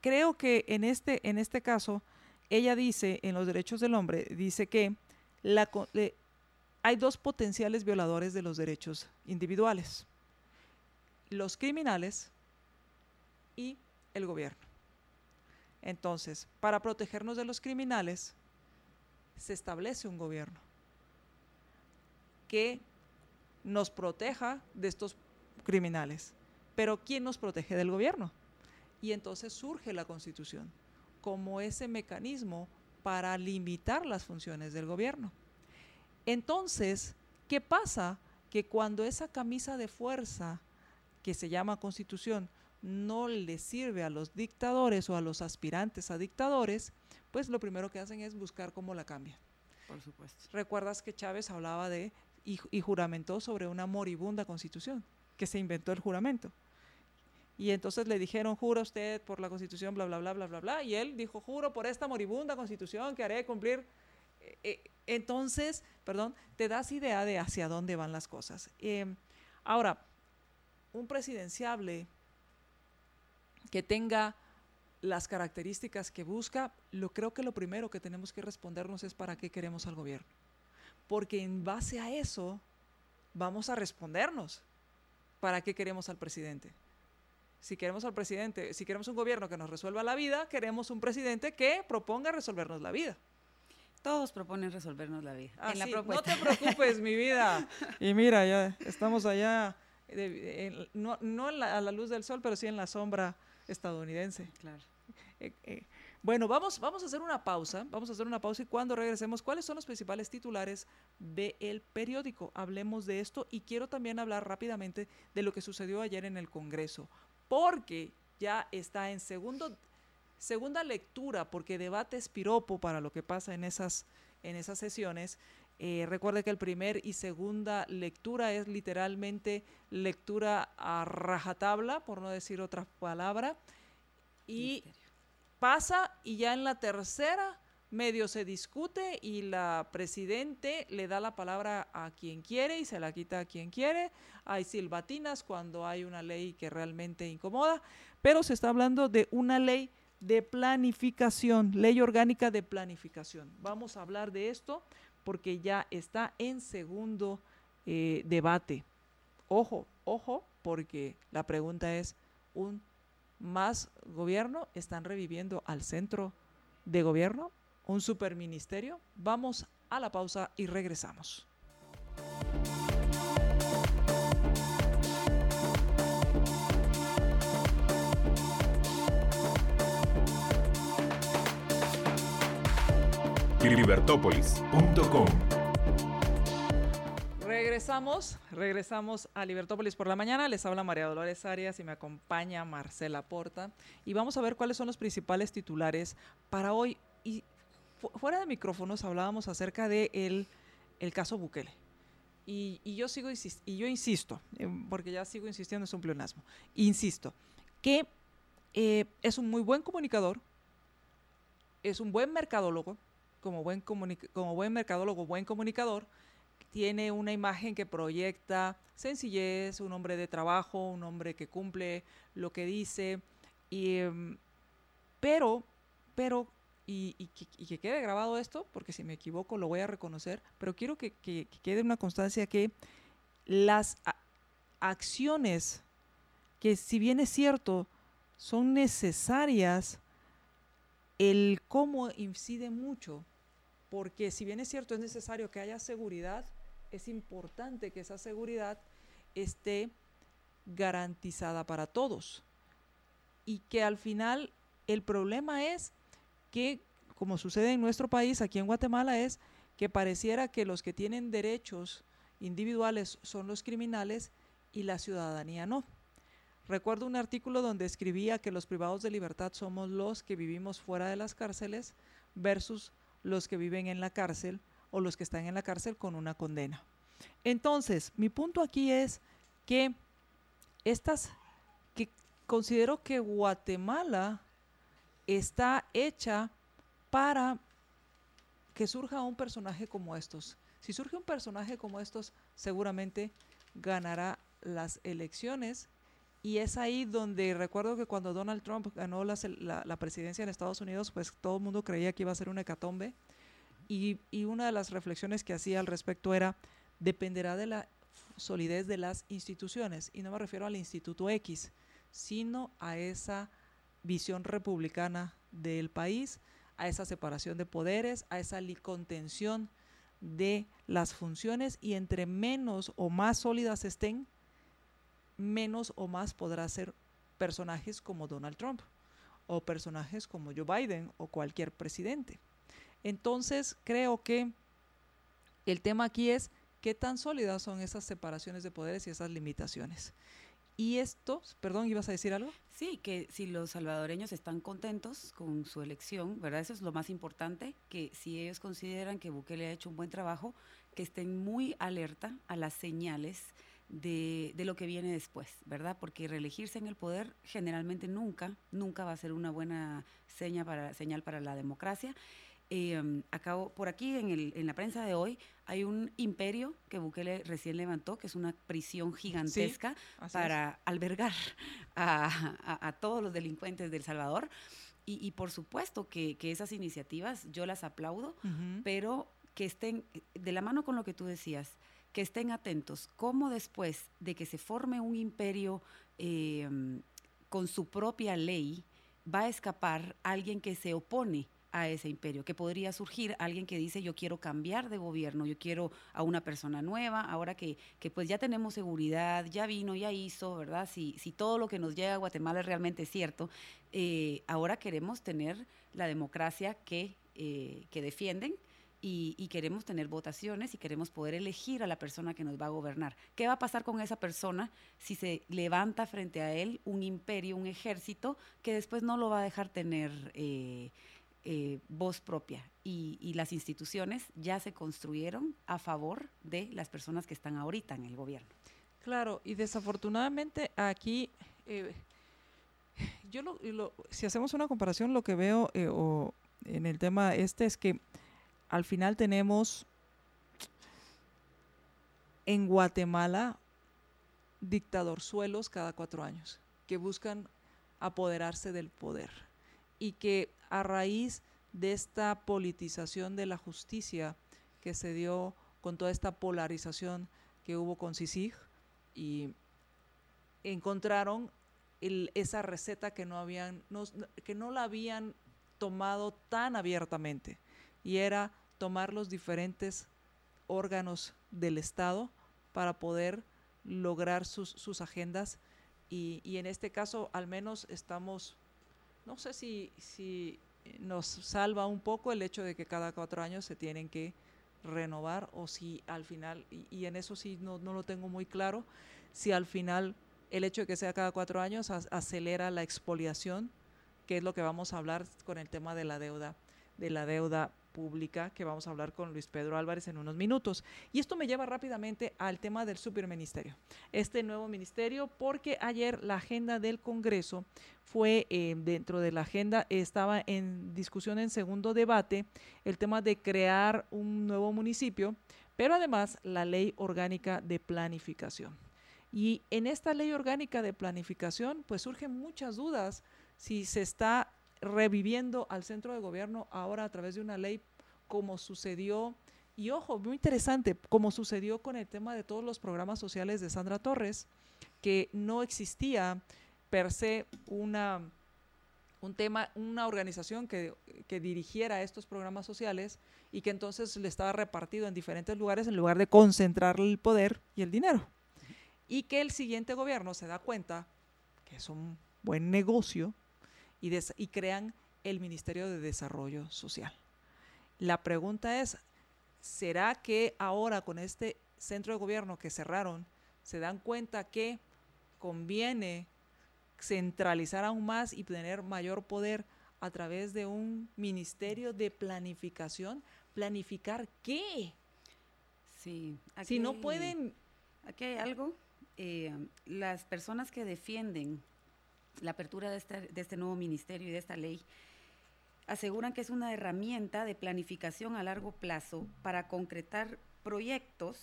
creo que en este, en este caso, ella dice, en los derechos del hombre, dice que hay dos potenciales violadores de los derechos individuales. Los criminales y el gobierno. Entonces, para protegernos de los criminales, se establece un gobierno que nos proteja de estos criminales. Pero ¿quién nos protege del gobierno? Y entonces surge la constitución como ese mecanismo para limitar las funciones del gobierno. Entonces, ¿qué pasa? Que cuando esa camisa de fuerza que se llama constitución no le sirve a los dictadores o a los aspirantes a dictadores, pues lo primero que hacen es buscar cómo la cambian. Por supuesto. Recuerdas que Chávez hablaba de y, juramentó sobre una moribunda constitución, que se inventó el juramento. Y entonces le dijeron, jura usted por la constitución, bla, bla, bla, bla, bla, bla. Y él dijo, juro por esta moribunda constitución que haré cumplir. Eh, eh, entonces, perdón, te das idea de hacia dónde van las cosas. Em, ahora, un presidenciable que tenga las características que busca, lo creo que lo primero que tenemos que respondernos es para qué queremos al gobierno. Porque en base a eso vamos a respondernos para qué queremos al presidente. Si queremos al presidente, si queremos un gobierno que nos resuelva la vida, queremos un presidente que proponga resolvernos la vida. Todos proponen resolvernos la vida. Ah, no te preocupes, mi vida. Y mira, ya estamos allá, no, no a la luz del sol, pero sí en la sombra estadounidense. Claro. Eh, eh, bueno, vamos, vamos a hacer una pausa, vamos a hacer una pausa y cuando regresemos, ¿cuáles son los principales titulares del periódico? Hablemos de esto y quiero también hablar rápidamente de lo que sucedió ayer en el Congreso, porque ya está en segundo, segunda lectura, porque debate es piropo para lo que pasa en esas, en esas sesiones. Eh, recuerde que el primer y segunda lectura es literalmente lectura a rajatabla, por no decir otra palabra, y pasa y ya en la tercera medio se discute y la presidente le da la palabra a quien quiere y se la quita a quien quiere. Hay silbatinas cuando hay una ley que realmente incomoda, pero se está hablando de una ley de planificación, ley orgánica de planificación. Vamos a hablar de esto porque ya está en segundo eh, debate. Ojo, ojo, porque la pregunta es, ¿un más gobierno, están reviviendo al centro de gobierno, un superministerio. Vamos a la pausa y regresamos. libertópolis.com regresamos, regresamos a Libertópolis por la mañana. Les habla María Dolores Arias y me acompaña Marcela Porta. Y vamos a ver cuáles son los principales titulares para hoy. Y fuera de micrófonos hablábamos acerca de el, el caso Bukele. Y, yo sigo y yo insisto, eh, porque ya sigo insistiendo, es un pleonasmo. Insisto, que eh, es un muy buen comunicador, es un buen mercadólogo, como buen, como buen mercadólogo, buen comunicador, tiene una imagen que proyecta sencillez, un hombre de trabajo, un hombre que cumple lo que dice, y, em, pero, pero, y, que, quede grabado esto, porque si me equivoco lo voy a reconocer, pero quiero que, quede una constancia que las acciones que si bien es cierto, son necesarias, el cómo incide mucho, porque si bien es cierto, es necesario que haya seguridad, es importante que esa seguridad esté garantizada para todos. Y que al final el problema es que, como sucede en nuestro país, aquí en Guatemala, es que pareciera que los que tienen derechos individuales son los criminales y la ciudadanía no. Recuerdo un artículo donde escribía que los privados de libertad somos los que vivimos fuera de las cárceles versus los que viven en la cárcel o los que están en la cárcel con una condena. Entonces, mi punto aquí es que estas, que considero que Guatemala está hecha para que surja un personaje como estos. Si surge un personaje como estos, seguramente ganará las elecciones. Y es ahí donde recuerdo que cuando Donald Trump ganó la, la, presidencia en Estados Unidos, pues todo el mundo creía que iba a ser una hecatombe. Y, una de las reflexiones que hacía al respecto era, dependerá de la solidez de las instituciones. Y no me refiero al Instituto X, sino a esa visión republicana del país, a esa separación de poderes, a esa contención de las funciones y entre menos o más sólidas estén, menos o más podrá ser personajes como Donald Trump o personajes como Joe Biden o cualquier presidente. Entonces, creo que el tema aquí es qué tan sólidas son esas separaciones de poderes y esas limitaciones. Y esto, perdón, ¿ibas a decir algo? Sí, que si los salvadoreños están contentos con su elección, ¿verdad? Eso es lo más importante, que si ellos consideran que Bukele ha hecho un buen trabajo, que estén muy alerta a las señales de, lo que viene después, ¿verdad? Porque reelegirse en el poder generalmente nunca, nunca va a ser una buena seña para, señal para la democracia. Eh, acabo, por aquí en, el, en, la prensa de hoy hay un imperio que Bukele recién levantó, que es una prisión gigantesca para albergar a, todos los delincuentes del Salvador. Y, por supuesto que, esas iniciativas yo las aplaudo, pero que estén de la mano con lo que tú decías, que estén atentos, cómo después de que se forme un imperio eh, con su propia ley, va a escapar alguien que se opone a ese imperio, que podría surgir alguien que dice yo quiero cambiar de gobierno, yo quiero a una persona nueva, ahora que, que pues ya tenemos seguridad, ya vino, ya hizo, ¿verdad? Si, si todo lo que nos llega a Guatemala es realmente cierto, eh, ahora queremos tener la democracia que, eh, que defienden y, queremos tener votaciones y queremos poder elegir a la persona que nos va a gobernar. ¿Qué va a pasar con esa persona si se levanta frente a él un imperio, un ejército que después no lo va a dejar tener eh, eh, voz propia? Y, las instituciones ya se construyeron a favor de las personas que están ahorita en el gobierno. Claro, y desafortunadamente aquí... Eh, yo si hacemos una comparación, lo que veo o en el tema este es que al final tenemos en Guatemala dictadorzuelos cada cuatro años que buscan apoderarse del poder y que a raíz de esta politización de la justicia que se dio con toda esta polarización que hubo con CICIG y encontraron esa receta que no habían que no la habían tomado tan abiertamente y era tomar los diferentes órganos del Estado para poder lograr sus, sus agendas y, y, en este caso al menos estamos, no sé si, si nos salva un poco el hecho de que cada cuatro años se tienen que renovar o si al final, y, y en eso sí no, no, lo tengo muy claro, si al final el hecho de que sea cada cuatro años acelera la expoliación, que es lo que vamos a hablar con el tema de la deuda, de la deuda pública que vamos a hablar con Luis Pedro Álvarez en unos minutos. Y esto me lleva rápidamente al tema del superministerio. Este nuevo ministerio, porque ayer la agenda del Congreso fue eh, dentro de la agenda, estaba en discusión en segundo debate el tema de crear un nuevo municipio, pero además la ley orgánica de planificación. Y en esta ley orgánica de planificación, pues surgen muchas dudas si se está reviviendo al centro de gobierno ahora a través de una ley como sucedió, y ojo, muy interesante, como sucedió con el tema de todos los programas sociales de Sandra Torres, que no existía per se una, un tema, una organización que, que dirigiera estos programas sociales y que entonces le estaba repartido en diferentes lugares en lugar de concentrar el poder y el dinero. Y que el siguiente gobierno se da cuenta que es un buen negocio y, crean el Ministerio de Desarrollo Social. La pregunta es, ¿será que ahora con este centro de gobierno que cerraron, se dan cuenta que conviene centralizar aún más y tener mayor poder a través de un ministerio de planificación? ¿Planificar qué? Sí. si no pueden... Aquí hay algo. Eh, las personas que defienden la apertura de este, de este nuevo ministerio y de esta ley, aseguran que es una herramienta de planificación a largo plazo para concretar proyectos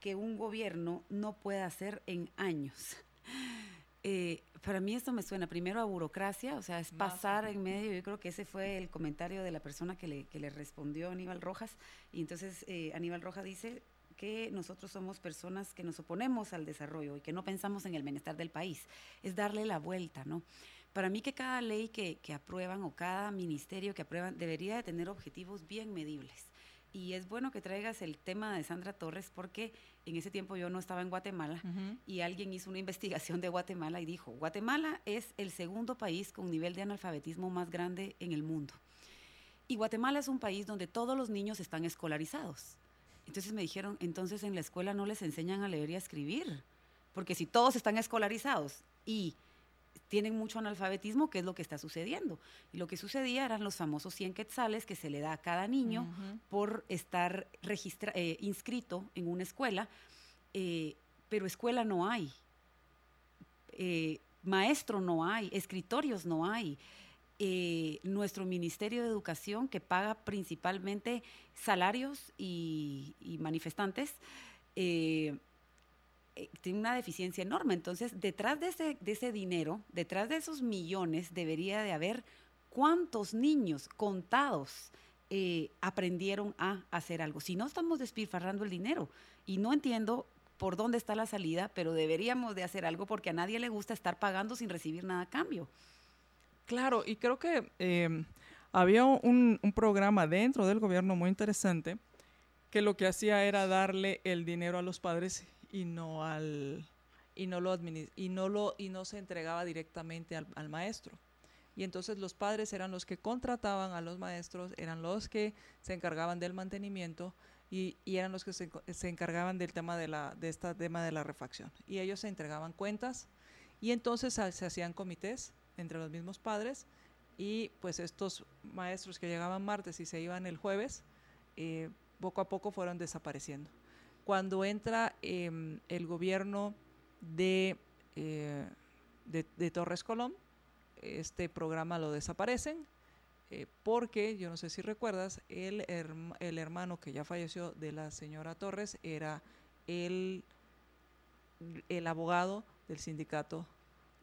que un gobierno no puede hacer en años. Eh, para mí esto me suena primero a burocracia, o sea, es pasar en medio, yo creo que ese fue el comentario de la persona que le, que le respondió Aníbal Rojas, y entonces eh, Aníbal Rojas dice, que nosotros somos personas que nos oponemos al desarrollo y que no pensamos en el bienestar del país. Es darle la vuelta, ¿no? Para mí que cada ley que, aprueban o cada ministerio que aprueban debería de tener objetivos bien medibles. Y es bueno que traigas el tema de Sandra Torres porque en ese tiempo yo no estaba en Guatemala y alguien hizo una investigación de Guatemala y dijo, Guatemala es el segundo país con nivel de analfabetismo más grande en el mundo. Y Guatemala es un país donde todos los niños están escolarizados. Entonces me dijeron, entonces en la escuela no les enseñan a leer y a escribir, porque si todos están escolarizados y tienen mucho analfabetismo, ¿qué es lo que está sucediendo? Y lo que sucedía eran los famosos 100 quetzales que se le da a cada niño por estar eh, inscrito en una escuela. Eh, pero escuela no hay. Eh, maestro no hay, escritorios no hay. Eh, nuestro Ministerio de Educación, que paga principalmente salarios y, manifestantes, eh, tiene una deficiencia enorme. Entonces, detrás de ese, de ese dinero, detrás de esos millones, debería de haber cuántos niños contados aprendieron a hacer algo. Si no, estamos despilfarrando el dinero. Y no entiendo por dónde está la salida, pero deberíamos de hacer algo porque a nadie le gusta estar pagando sin recibir nada a cambio. Claro, y creo que em, había un, programa dentro del gobierno muy interesante que lo que hacía era darle el dinero a los padres y no al y no lo y no lo y no se entregaba directamente al, al maestro y entonces los padres eran los que contrataban a los maestros, eran los que se encargaban del mantenimiento y, eran los que se, encargaban del tema de, la, de este tema de la refacción. Y ellos se entregaban cuentas y entonces se hacían comités entre los mismos padres y pues estos maestros que llegaban martes y se iban el jueves, eh, poco a poco fueron desapareciendo. Cuando entra em, el gobierno de, eh, de, Torres Colón, este programa lo desaparecen eh, porque, yo no sé si recuerdas, el, el hermano que ya falleció de la señora Torres era el, el abogado del sindicato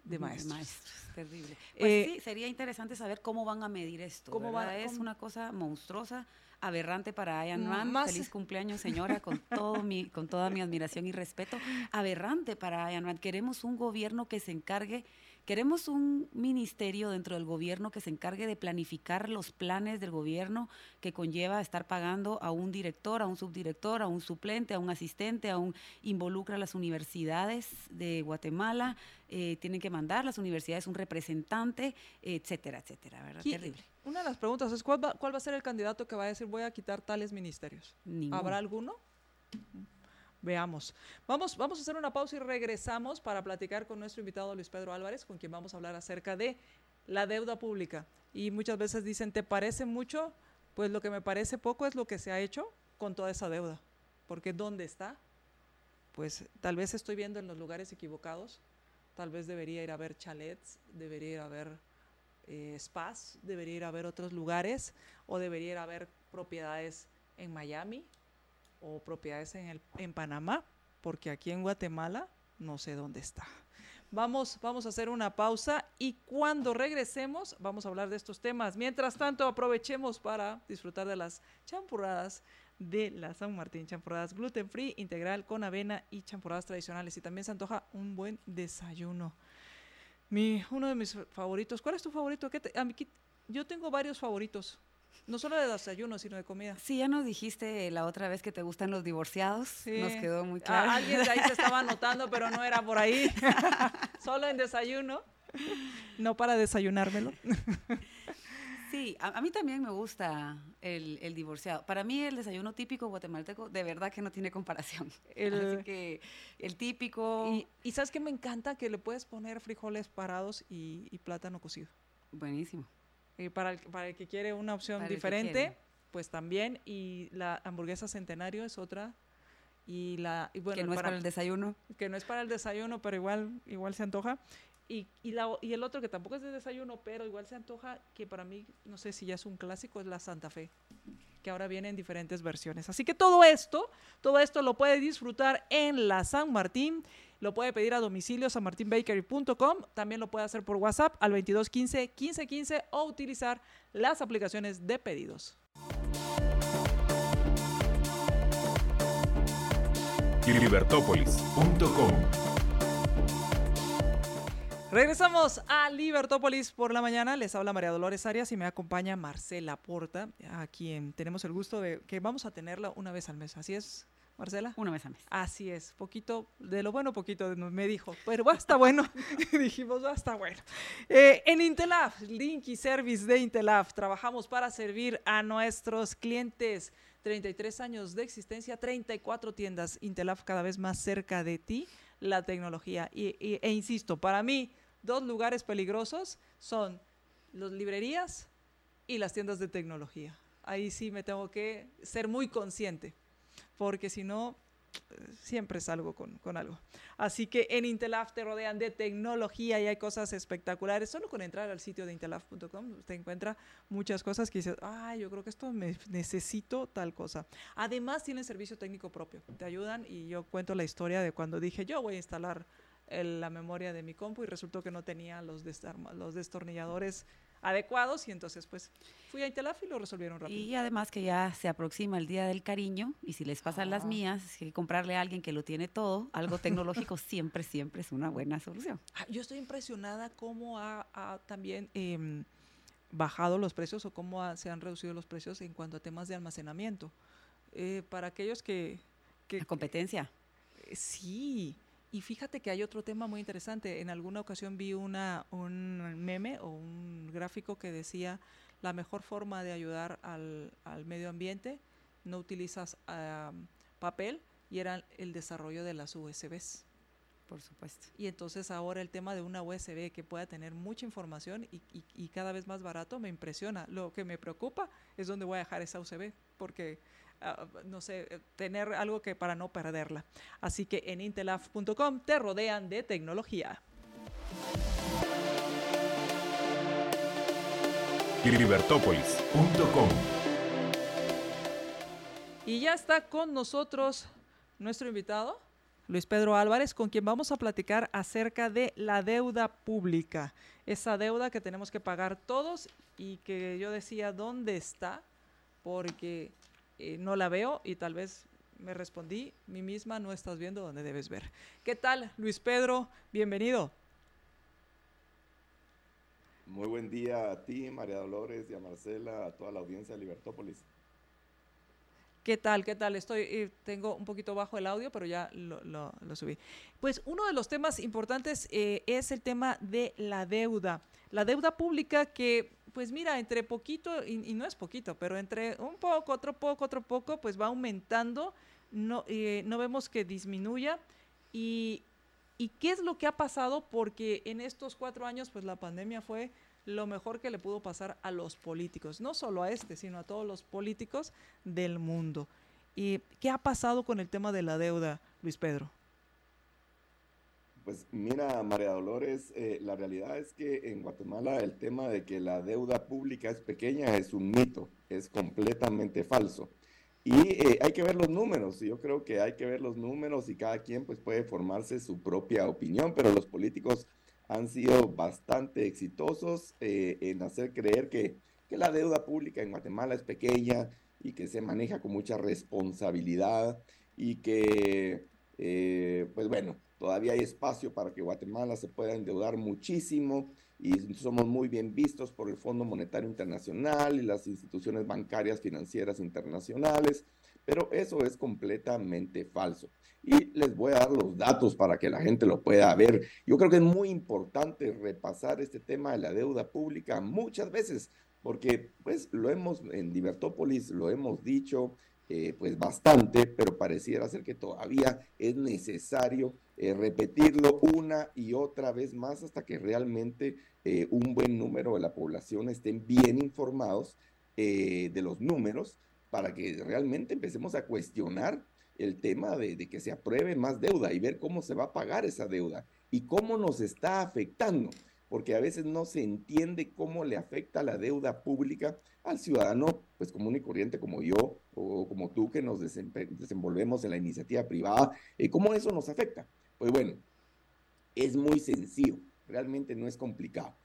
de maestros. Terrible. Pues eh, sí, sería interesante saber cómo van a medir esto. ¿Cómo va, es una cosa monstruosa, aberrante para Ayan Rand. Feliz cumpleaños, señora, con, todo mi, con toda mi admiración y respeto. Aberrante para Ayan Rand. Queremos un gobierno que se encargue Queremos un ministerio dentro del gobierno que se encargue de planificar los planes del gobierno que conlleva estar pagando a un director, a un subdirector, a un suplente, a un asistente, a un involucra a las universidades de Guatemala, eh, tienen que mandar las universidades un representante, etcétera, etcétera, ¿verdad? Terrible. Una de las preguntas es ¿cuál va, cuál va a ser el candidato que va a decir voy a quitar tales ministerios? ¿Habrá alguno? Veamos. Vamos, vamos a hacer una pausa y regresamos para platicar con nuestro invitado Luis Pedro Álvarez, con quien vamos a hablar acerca de la deuda pública. Y muchas veces dicen, ¿te parece mucho? Pues lo que me parece poco es lo que se ha hecho con toda esa deuda. Porque ¿dónde está? Pues tal vez estoy viendo en los lugares equivocados. Tal vez debería ir a ver chalets, debería ir a ver eh, spas, debería ir a ver otros lugares o debería ir a ver propiedades en Miami o propiedades en, el, en Panamá, porque aquí en Guatemala no sé dónde está. Vamos, vamos a hacer una pausa y cuando regresemos vamos a hablar de estos temas. Mientras tanto, aprovechemos para disfrutar de las champurradas de la San Martín, champurradas gluten free, integral con avena y champurradas tradicionales. Y también se antoja un buen desayuno. Mi, uno de mis favoritos. ¿Cuál es tu favorito? yo tengo varios favoritos. No solo de desayuno, sino de comida. Sí, ya nos dijiste la otra vez que te gustan los divorciados. Nos quedó muy claro. alguien de ahí se estaba anotando, pero no era por ahí. solo en desayuno. No para desayunármelo. Sí, a, mí también me gusta el, divorciado. Para mí el desayuno típico guatemalteco de verdad que no tiene comparación. El, Así que el típico... Y, ¿sabes qué me encanta? Que le puedes poner frijoles parados y, y plátano cocido. Buenísimo. Eh, para, el, para el que quiere una opción diferente, pues también. Y la hamburguesa centenario es otra. Y la, bueno, que no es para el desayuno. Que no es para el desayuno, pero igual, igual se antoja. Y, y, la, y el otro que tampoco es de desayuno, pero igual se antoja, que para mí, no sé si ya es un clásico, es la Santa Fe, que ahora viene en diferentes versiones. Así que todo esto, todo esto lo puede disfrutar en la San Martín. Lo puede pedir a domicilio sanmartinbakery.com. También lo puede hacer por WhatsApp al 2215 1515 o utilizar las aplicaciones de pedidos. Libertópolis.com Regresamos a Libertópolis por la mañana. Les habla María Dolores Arias y me acompaña Marcela Porta, a quien tenemos el gusto de que vamos a tenerla una vez al mes. Así es, Marcela. Una vez al mes. Así es, poquito, de lo bueno, poquito, me dijo, pero va, está bueno. Dijimos, va, está bueno. Eh, en Intelaf, Link y Service de Intelaf, trabajamos para servir a nuestros clientes. 33 años de existencia, 34 tiendas, Intelaf cada vez más cerca de ti, la tecnología. Y, e insisto, para mí, dos lugares peligrosos son las librerías y las tiendas de tecnología. Ahí sí me tengo que ser muy consciente porque si no, siempre salgo con, con algo. Así que en Intelaf te rodean de tecnología y hay cosas espectaculares. Solo con entrar al sitio de intelaf.com usted encuentra muchas cosas que dices, ay, yo creo que esto me necesito tal cosa. Además tienen servicio técnico propio. Te ayudan y yo cuento la historia de cuando dije, yo voy a instalar la memoria de mi compu y resultó que no tenía los destornilladores adecuados y entonces pues fui a Intelaf y lo resolvieron rápido. Y además que ya se aproxima el Día del Cariño y si les pasan las ah. mías, que comprarle a alguien que lo tiene todo, algo tecnológico siempre, siempre es una buena solución. Ah, yo estoy impresionada cómo ha, también em, bajado los precios o cómo se han reducido los precios en cuanto a temas de almacenamiento. Eh, para aquellos que... que La competencia. Eh, sí, y fíjate que hay otro tema muy interesante. En alguna ocasión vi una, un meme o un gráfico que decía la mejor forma de ayudar al, al medio ambiente, no utilizas papel y era el desarrollo de las USBs. Por supuesto. Y entonces ahora el tema de una USB que pueda tener mucha información y, y, y cada vez más barato me impresiona. Lo que me preocupa es dónde voy a dejar esa USB, porque Ah, no sé, eh, tener algo que para no perderla. Así que en intelaf.com te rodean de tecnología. Libertópolis.com Y ya está con nosotros nuestro invitado, Luis Pedro Álvarez, con quien vamos a platicar acerca de la deuda pública. Esa deuda que tenemos que pagar todos y que yo decía, ¿dónde está? Porque eh, no la veo y tal vez me respondí, mí misma no estás viendo donde debes ver. ¿Qué tal, Luis Pedro? Bienvenido. Muy buen día a ti, María Dolores y a Marcela, a toda la audiencia de Libertópolis. ¿Qué tal? ¿Qué tal? Estoy, eh, tengo un poquito bajo el audio, pero ya lo, subí. Pues uno de los temas importantes eh, es el tema de la deuda. La deuda pública que pues mira, entre poquito, y, no es poquito, pero entre un poco, otro poco, otro poco, pues va aumentando, no, eh, no vemos que disminuya. Y, ¿Y qué es lo que ha pasado? Porque en estos cuatro años, pues la pandemia fue lo mejor que le pudo pasar a los políticos, no solo a este, sino a todos los políticos del mundo. ¿Y qué ha pasado con el tema de la deuda, Luis Pedro? Pues mira, María Dolores, eh, la realidad es que en Guatemala el tema de que la deuda pública es pequeña es un mito, es completamente falso. Y eh, hay que ver los números, yo creo que hay que ver los números y cada quien pues puede formarse su propia opinión, pero los políticos han sido bastante exitosos eh, en hacer creer que, que la deuda pública en Guatemala es pequeña y que se maneja con mucha responsabilidad y que, pues bueno, Todavía hay espacio para que Guatemala se pueda endeudar muchísimo y somos muy bien vistos por el Fondo Monetario Internacional y las instituciones bancarias financieras internacionales, pero eso es completamente falso. Y les voy a dar los datos para que la gente lo pueda ver. Yo creo que es muy importante repasar este tema de la deuda pública muchas veces, porque pues lo hemos en Divertópolis, lo hemos dicho, eh, pues bastante, pero pareciera ser que todavía es necesario eh, repetirlo una y otra vez más hasta que realmente eh, un buen número de la población estén bien informados de los números para que realmente empecemos a cuestionar el tema de, que se apruebe más deuda y ver cómo se va a pagar esa deuda y cómo nos está afectando porque a veces no se entiende cómo le afecta la deuda pública al ciudadano, pues común y corriente como yo o como tú que nos desenvolvemos en la iniciativa privada, eh, cómo eso nos afecta. Pues bueno, es muy sencillo, realmente no es complicado.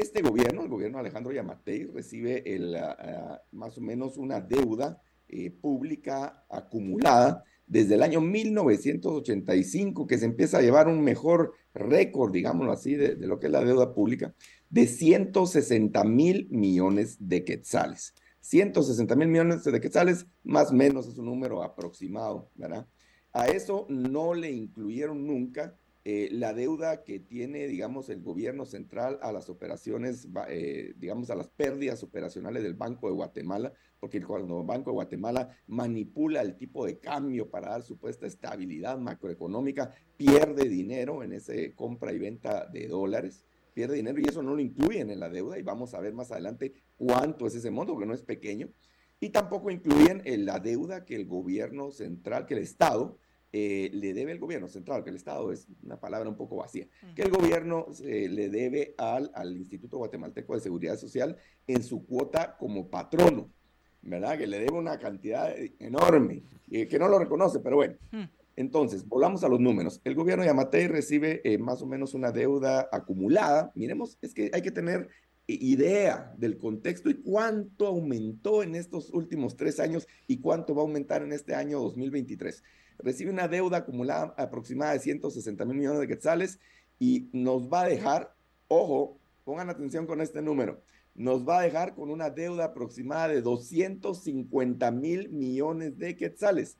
Este gobierno, el gobierno de Alejandro Yamatei, recibe ah, ah, más o menos una deuda eh, pública acumulada desde el año 1985 que se empieza a llevar un mejor récord, digámoslo así, de, lo que es la deuda pública, de 160 mil millones de quetzales. 160 mil millones de quetzales, más o menos es un número aproximado, ¿verdad? A eso no le incluyeron nunca eh, la deuda que tiene, digamos, el gobierno central a las operaciones, eh, digamos, a las pérdidas operacionales del Banco de Guatemala, porque cuando el Banco de Guatemala manipula el tipo de cambio para dar supuesta estabilidad macroeconómica, pierde dinero en esa compra y venta de dólares, pierde dinero y eso no lo incluyen en la deuda y vamos a ver más adelante cuánto es ese monto, porque no es pequeño. Y tampoco incluyen en la deuda que el gobierno central, que el Estado, eh, le debe el gobierno central, que el Estado es una palabra un poco vacía, que el gobierno eh, le debe al, al Instituto Guatemalteco de Seguridad Social en su cuota como patrono, ¿verdad? Que le debe una cantidad enorme, que no lo reconoce, pero bueno. Entonces, volvamos a los números. El gobierno de Yamatei recibe más o menos una deuda acumulada. Miremos, es que hay que tener idea del contexto y cuánto aumentó en estos últimos tres años y cuánto va a aumentar en este año 2023. Recibe una deuda acumulada aproximada de 160 mil millones de quetzales y nos va a dejar, ojo, pongan atención con este número, nos va a dejar con una deuda aproximada de 250 mil millones de quetzales.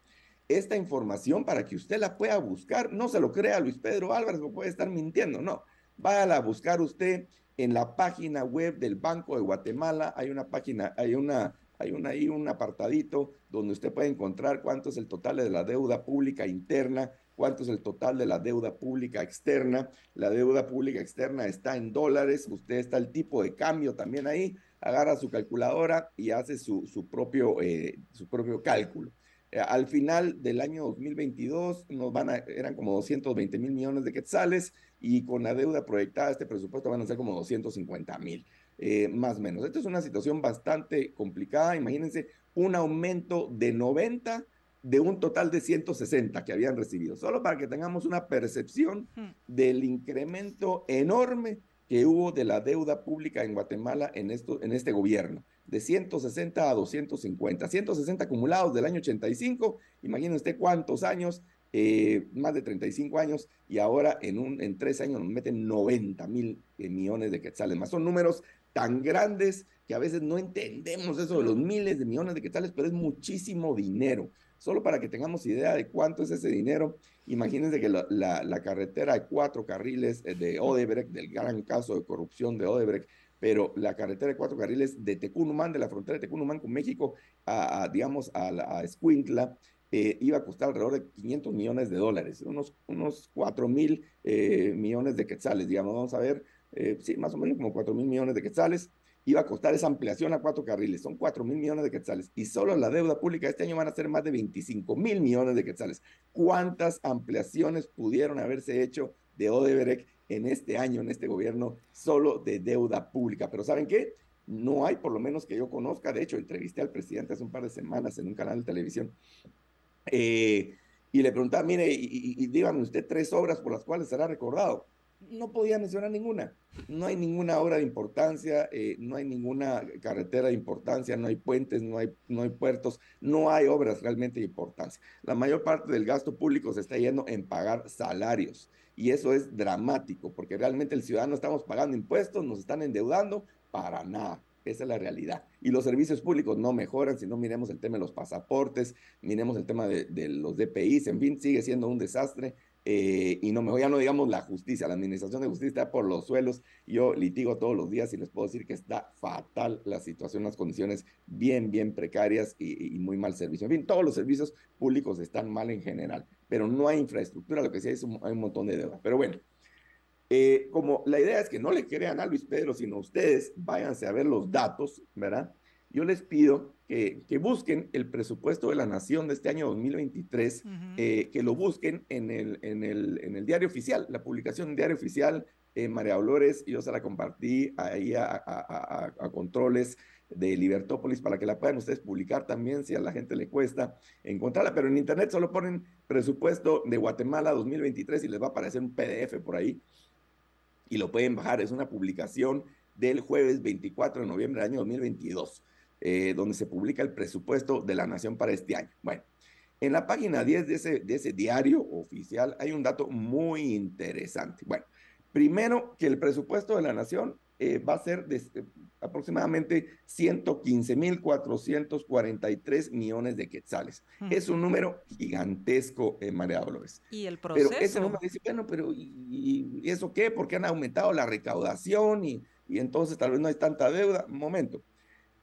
Esta información, para que usted la pueda buscar, no se lo crea Luis Pedro Álvarez, no puede estar mintiendo, no. Váyala a buscar usted en la página web del Banco de Guatemala hay una página, hay una, hay una, ahí un apartadito donde usted puede encontrar cuánto es el total de la deuda pública interna, cuánto es el total de la deuda pública externa. La deuda pública externa está en dólares, usted está el tipo de cambio también ahí, agarra su calculadora y hace su, su propio, eh, su propio cálculo. Eh, al final del año 2022 nos van a, eran como 220 mil millones de quetzales y con la deuda proyectada este presupuesto van a ser como 250 mil, eh, más o menos. Esta es una situación bastante complicada. Imagínense un aumento de 90 de un total de 160 que habían recibido, solo para que tengamos una percepción hmm. del incremento enorme que hubo de la deuda pública en Guatemala en, esto, en este gobierno de 160 a 250. 160 acumulados del año 85, imagínense usted cuántos años, eh, más de 35 años, y ahora en, un, en tres años nos meten 90 mil eh, millones de quetzales más. Son números tan grandes que a veces no entendemos eso de los miles de millones de quetzales, pero es muchísimo dinero. Solo para que tengamos idea de cuánto es ese dinero, imagínense que la, la carretera de cuatro carriles eh, de Odebrecht, del gran caso de corrupción de Odebrecht, pero la carretera de cuatro carriles de Tecunumán, de la frontera de Tecunumán con México, a, digamos, a, a Escuintla, eh, iba a costar alrededor de 500 millones de dólares, unos, unos 4 mil eh, millones de quetzales, digamos, vamos a ver, eh, sí, más o menos como 4 mil millones de quetzales, iba a costar esa ampliación a cuatro carriles, son 4 mil millones de quetzales, y solo la deuda pública este año van a ser más de 25 mil millones de quetzales. ¿Cuántas ampliaciones pudieron haberse hecho de Odebrecht en este año, en este gobierno, solo de deuda pública. Pero ¿saben qué? No hay, por lo menos que yo conozca, de hecho, entrevisté al presidente hace un par de semanas en un canal de televisión, eh, y le preguntaba, mire, y, y, dígame usted tres obras por las cuales será recordado. No podía mencionar ninguna. No hay ninguna obra de importancia, eh, no hay ninguna carretera de importancia, no hay puentes, no hay, no hay puertos, no hay obras realmente de importancia. La mayor parte del gasto público se está yendo en pagar salarios. Y eso es dramático, porque realmente el ciudadano estamos pagando impuestos, nos están endeudando para nada. Esa es la realidad. Y los servicios públicos no mejoran si no miremos el tema de los pasaportes, miremos el tema de, de los DPIs, en fin, sigue siendo un desastre. Eh, y no me ya no digamos la justicia, la administración de justicia está por los suelos. Yo litigo todos los días y les puedo decir que está fatal la situación, las condiciones bien, bien precarias y, muy mal servicio. En fin, todos los servicios públicos están mal en general, pero no hay infraestructura, lo que sí hay es un, hay un montón de deuda. Pero bueno, eh, como la idea es que no le crean a Luis Pedro, sino ustedes váyanse a ver los datos, ¿verdad? Yo les pido que, busquen el presupuesto de la Nación de este año 2023, eh, que lo busquen en el, en, el, en el diario oficial, la publicación del diario oficial. Eh, María Dolores, yo se la compartí ahí a, a, controles de Libertópolis para que la puedan ustedes publicar también si a la gente le cuesta encontrarla, pero en internet solo ponen presupuesto de Guatemala 2023 y les va a aparecer un PDF por ahí y lo pueden bajar. Es una publicación del jueves 24 de noviembre del año 2022. Eh, donde se publica el presupuesto de la nación para este año. Bueno, en la página 10 de ese, de ese diario oficial hay un dato muy interesante. Bueno, primero que el presupuesto de la nación eh, va a ser de, eh, aproximadamente 115.443 millones de quetzales. Es un número gigantesco, en María Dolores. Y el proceso. Pero ese número dice, bueno, pero ¿y, eso qué? Porque han aumentado la recaudación y, y entonces tal vez no hay tanta deuda. Un momento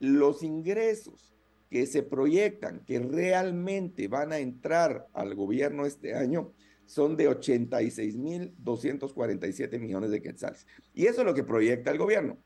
los ingresos que se proyectan, que realmente van a entrar al gobierno este año, son de 86.247 millones de quetzales. Y eso es lo que proyecta el gobierno.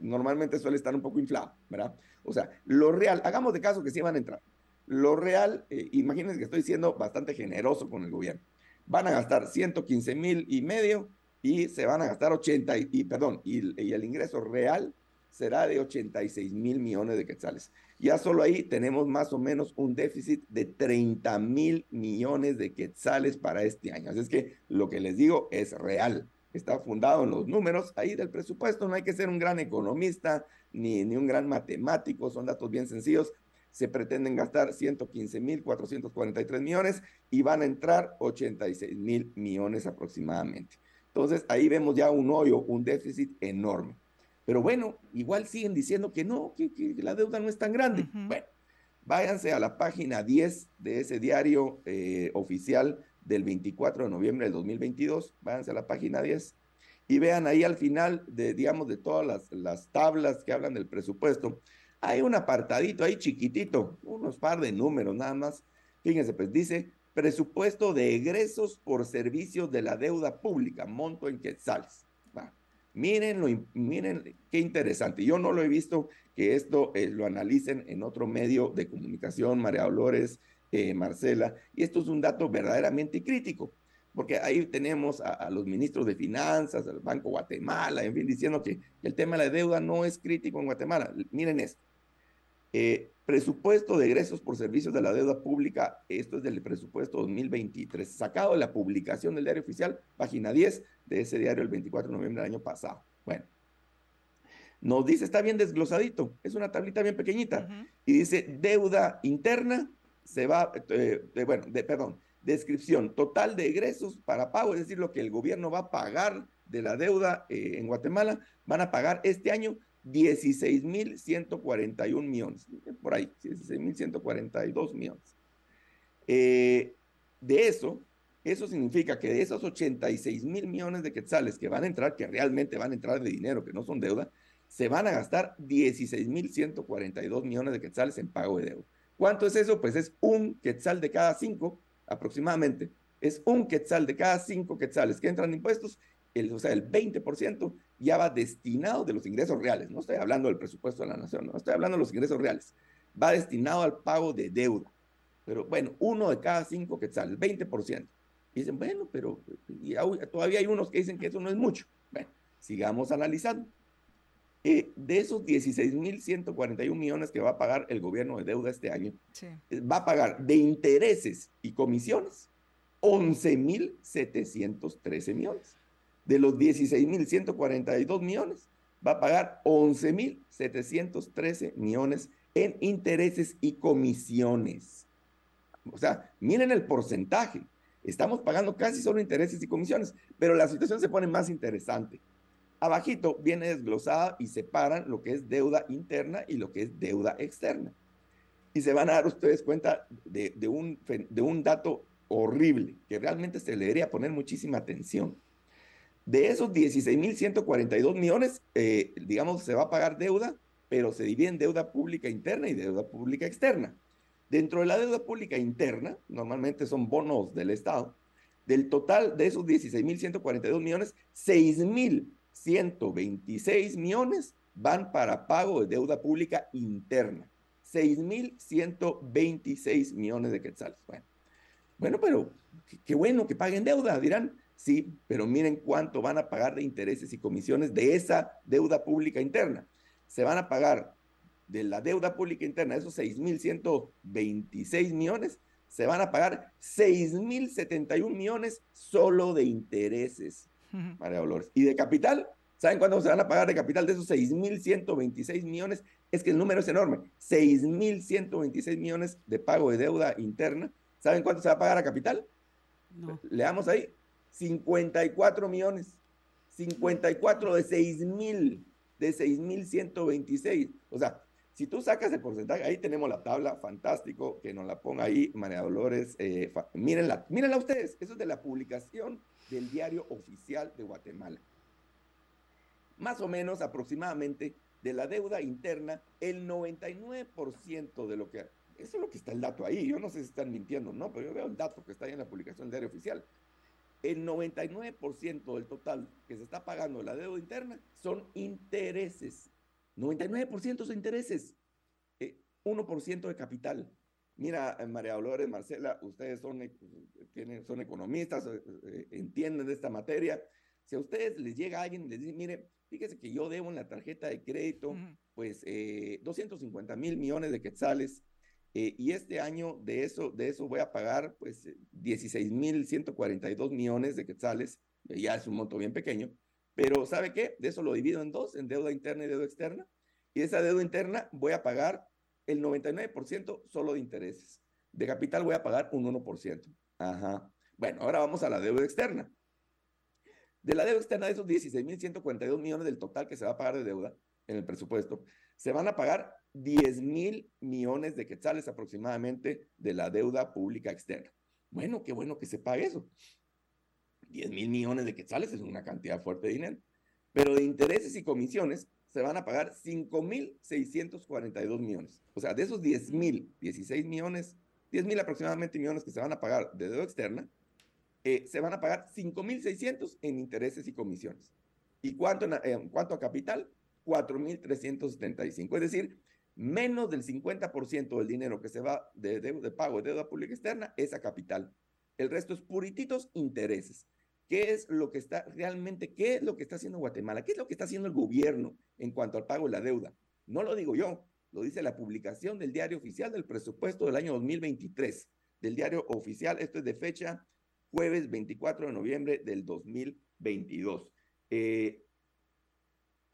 Normalmente suele estar un poco inflado, ¿verdad? O sea, lo real, hagamos de caso que sí van a entrar. Lo real, eh, imagínense que estoy siendo bastante generoso con el gobierno. Van a gastar 115 mil y medio y se van a gastar 80, y, perdón, y, y el ingreso real será de 86 mil millones de quetzales. Ya solo ahí tenemos más o menos un déficit de 30 mil millones de quetzales para este año. Así es que lo que les digo es real. Está fundado en los números ahí del presupuesto. No hay que ser un gran economista ni, ni un gran matemático. Son datos bien sencillos. Se pretenden gastar 115 mil 443 millones y van a entrar 86 mil millones aproximadamente. Entonces ahí vemos ya un hoyo, un déficit enorme. Pero bueno, igual siguen diciendo que no, que, la deuda no es tan grande. Bueno, váyanse a la página 10 de ese diario eh, oficial del 24 de noviembre del 2022, váyanse a la página 10 y vean ahí al final de, digamos, de todas las, las tablas que hablan del presupuesto, hay un apartadito ahí chiquitito, unos par de números nada más. Fíjense, pues dice presupuesto de egresos por servicios de la deuda pública, monto en quetzales. Miren, miren qué interesante. Yo no lo he visto que esto eh, lo analicen en otro medio de comunicación, María Dolores, eh, Marcela, y esto es un dato verdaderamente crítico, porque ahí tenemos a, los ministros de Finanzas, al Banco Guatemala, en fin, diciendo que, el tema de la deuda no es crítico en Guatemala. Miren esto. Eh, presupuesto de egresos por servicios de la deuda pública, esto es del presupuesto 2023, sacado de la publicación del diario oficial, página 10 de ese diario el 24 de noviembre del año pasado. Bueno, nos dice, está bien desglosadito, es una tablita bien pequeñita, y dice, deuda interna, se va, eh, bueno, de, perdón, descripción, total de egresos para pago, es decir, lo que el gobierno va a pagar de la deuda eh, en Guatemala, van a pagar este año 16.141 millones, por ahí, 16.142 millones. Eh, de eso, eso significa que de esos 86 mil millones de quetzales que van a entrar, que realmente van a entrar de dinero, que no son deuda, se van a gastar 16 mil 142 millones de quetzales en pago de deuda. ¿Cuánto es eso? Pues es un quetzal de cada cinco, aproximadamente. Es un quetzal de cada cinco quetzales que entran en impuestos, el, o sea, el 20% ya va destinado de los ingresos reales. No estoy hablando del presupuesto de la nación, no estoy hablando de los ingresos reales. Va destinado al pago de deuda. Pero bueno, uno de cada cinco quetzales, 20%. Y dicen, bueno, pero todavía hay unos que dicen que eso no es mucho. Bueno, sigamos analizando. Eh, de esos 16.141 millones que va a pagar el gobierno de deuda este año, eh, va a pagar de intereses y comisiones 11.713 millones. De los 16.142 millones, va a pagar 11.713 millones en intereses y comisiones. O sea, miren el porcentaje. Estamos pagando casi solo intereses y comisiones, pero la situación se pone más interesante. Abajito viene desglosada y separan lo que es deuda interna y lo que es deuda externa. Y se van a dar ustedes cuenta de, un, de un dato horrible que realmente se le debería poner muchísima atención. De esos 16.142 millones, eh, digamos, se va a pagar deuda, pero se divide en deuda pública interna y deuda pública externa. Dentro de la deuda pública interna, normalmente son bonos del Estado, del total de esos 16.142 millones, 6.126 millones van para pago de deuda pública interna. 6.126 millones de quetzales. Bueno, bueno pero qué bueno que paguen deuda, dirán. Sí, pero miren cuánto van a pagar de intereses y comisiones de esa deuda pública interna. Se van a pagar de la deuda pública interna, esos 6.126 millones, se van a pagar 6.071 millones solo de intereses, María Dolores. Y de capital, ¿saben cuánto se van a pagar de capital de esos 6.126 millones? Es que el número es enorme. 6.126 millones de pago de deuda interna. ¿Saben cuánto se va a pagar a capital? No. Leamos ahí. 54 millones. 54 de 6.000 de 6.126. O sea, si tú sacas el porcentaje, ahí tenemos la tabla, fantástico, que nos la ponga ahí María Dolores. Eh, mírenla, mírenla ustedes, eso es de la publicación del diario oficial de Guatemala. Más o menos, aproximadamente, de la deuda interna, el 99% de lo que... Eso es lo que está el dato ahí, yo no sé si están mintiendo no, pero yo veo el dato que está ahí en la publicación del diario oficial. El 99% del total que se está pagando de la deuda interna son intereses 99% son intereses, 1% eh, de capital. mira, eh, María Dolores, Marcela, ustedes son, eh, tienen, son economistas, eh, entienden de esta materia. Si a ustedes les llega alguien y les dice, mire, fíjese que yo debo en la tarjeta de crédito, pues 250 mil millones de quetzales, y este año de eso, de eso voy a pagar pues 16 mil 142 millones de quetzales, ya es un monto bien pequeño, pero ¿sabe qué? De eso lo divido en dos, en deuda interna y deuda externa, y esa deuda interna voy a pagar el 99% solo de intereses. De capital voy a pagar un 1%. Ajá. Bueno, ahora vamos a la deuda externa. De la deuda externa, de esos 16.142 millones del total que se va a pagar de deuda en el presupuesto, se van a pagar 10 mil millones de quetzales aproximadamente de la deuda pública externa. Bueno, qué bueno que se pague eso. 10 mil millones de quetzales es una cantidad fuerte de dinero. Pero de intereses y comisiones se van a pagar 5.642 millones. O sea, de esos 10.000, 16 millones, 10.000 aproximadamente millones que se van a pagar de deuda externa, eh, se van a pagar 5.600 en intereses y comisiones. ¿Y cuánto en, cuanto a capital? 4.375. Es decir, menos del 50% del dinero que se va de, de pago de deuda pública externa es a capital. El resto es purititos intereses. ¿Qué es lo que está realmente, qué es lo que está haciendo Guatemala? ¿Qué es lo que está haciendo el gobierno en cuanto al pago de la deuda? No lo digo yo, lo dice la publicación del diario oficial del presupuesto del año 2023, del diario oficial, esto es de fecha jueves 24 de noviembre del 2022. Eh,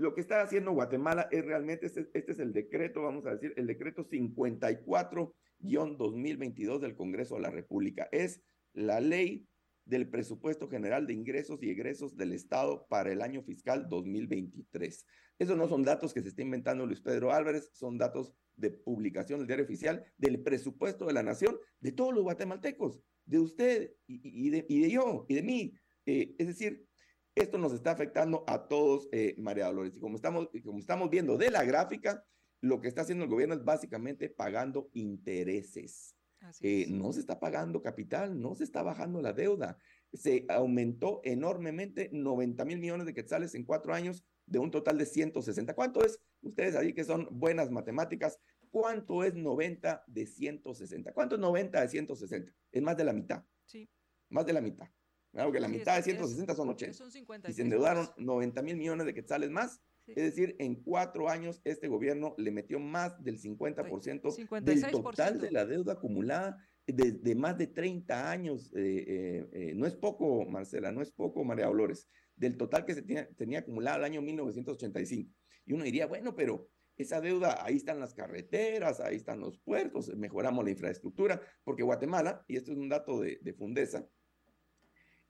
lo que está haciendo Guatemala es realmente, este, este es el decreto, vamos a decir, el decreto 54-2022 del Congreso de la República. Es la ley del presupuesto general de ingresos y egresos del Estado para el año fiscal 2023. Esos no son datos que se está inventando Luis Pedro Álvarez, son datos de publicación del diario oficial del presupuesto de la nación, de todos los guatemaltecos, de usted y, de, y de, yo y de mí. Eh, es decir, esto nos está afectando a todos, eh, María Dolores. Y como estamos, como estamos viendo de la gráfica, lo que está haciendo el gobierno es básicamente pagando intereses. Eh, no se está pagando capital, no se está bajando la deuda. Se aumentó enormemente 90 mil millones de quetzales en cuatro años de un total de 160. ¿Cuánto es? Ustedes ahí que son buenas matemáticas, ¿cuánto es 90 de 160? ¿Cuánto es 90 de 160? Es más de la mitad. Sí. Más de la mitad. Claro que la mitad de 160 son 80. Son 50. Y se endeudaron 90 mil millones de quetzales más es decir, en cuatro años este gobierno le metió más del 50% del total de la deuda acumulada de, más de 30 años. Eh, eh, eh, no es poco, Marcela, no es poco, María Dolores, del total que se tenía, tenía acumulado el año 1985. Y uno diría, bueno, pero esa deuda, ahí están las carreteras, ahí están los puertos, mejoramos la infraestructura, porque Guatemala, y esto es un dato de, de Fundesa,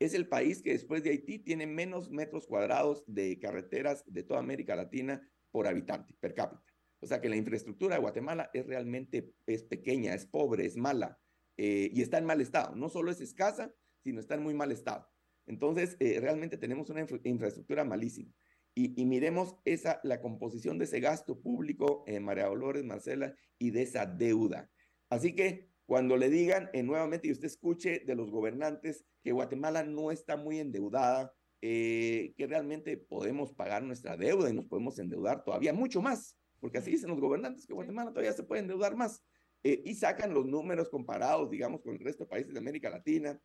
es el país que después de Haití tiene menos metros cuadrados de carreteras de toda América Latina por habitante, per cápita. O sea que la infraestructura de Guatemala es realmente es pequeña, es pobre, es mala eh, y está en mal estado. No solo es escasa, sino está en muy mal estado. Entonces, eh, realmente tenemos una infraestructura malísima. Y, miremos esa, la composición de ese gasto público, eh, María Dolores, Marcela, y de esa deuda. Así que cuando le digan eh, nuevamente y usted escuche de los gobernantes que Guatemala no está muy endeudada, eh, que realmente podemos pagar nuestra deuda y nos podemos endeudar todavía mucho más, porque así dicen los gobernantes que Guatemala todavía se puede endeudar más. Eh, y sacan los números comparados, digamos, con el resto de países de América Latina,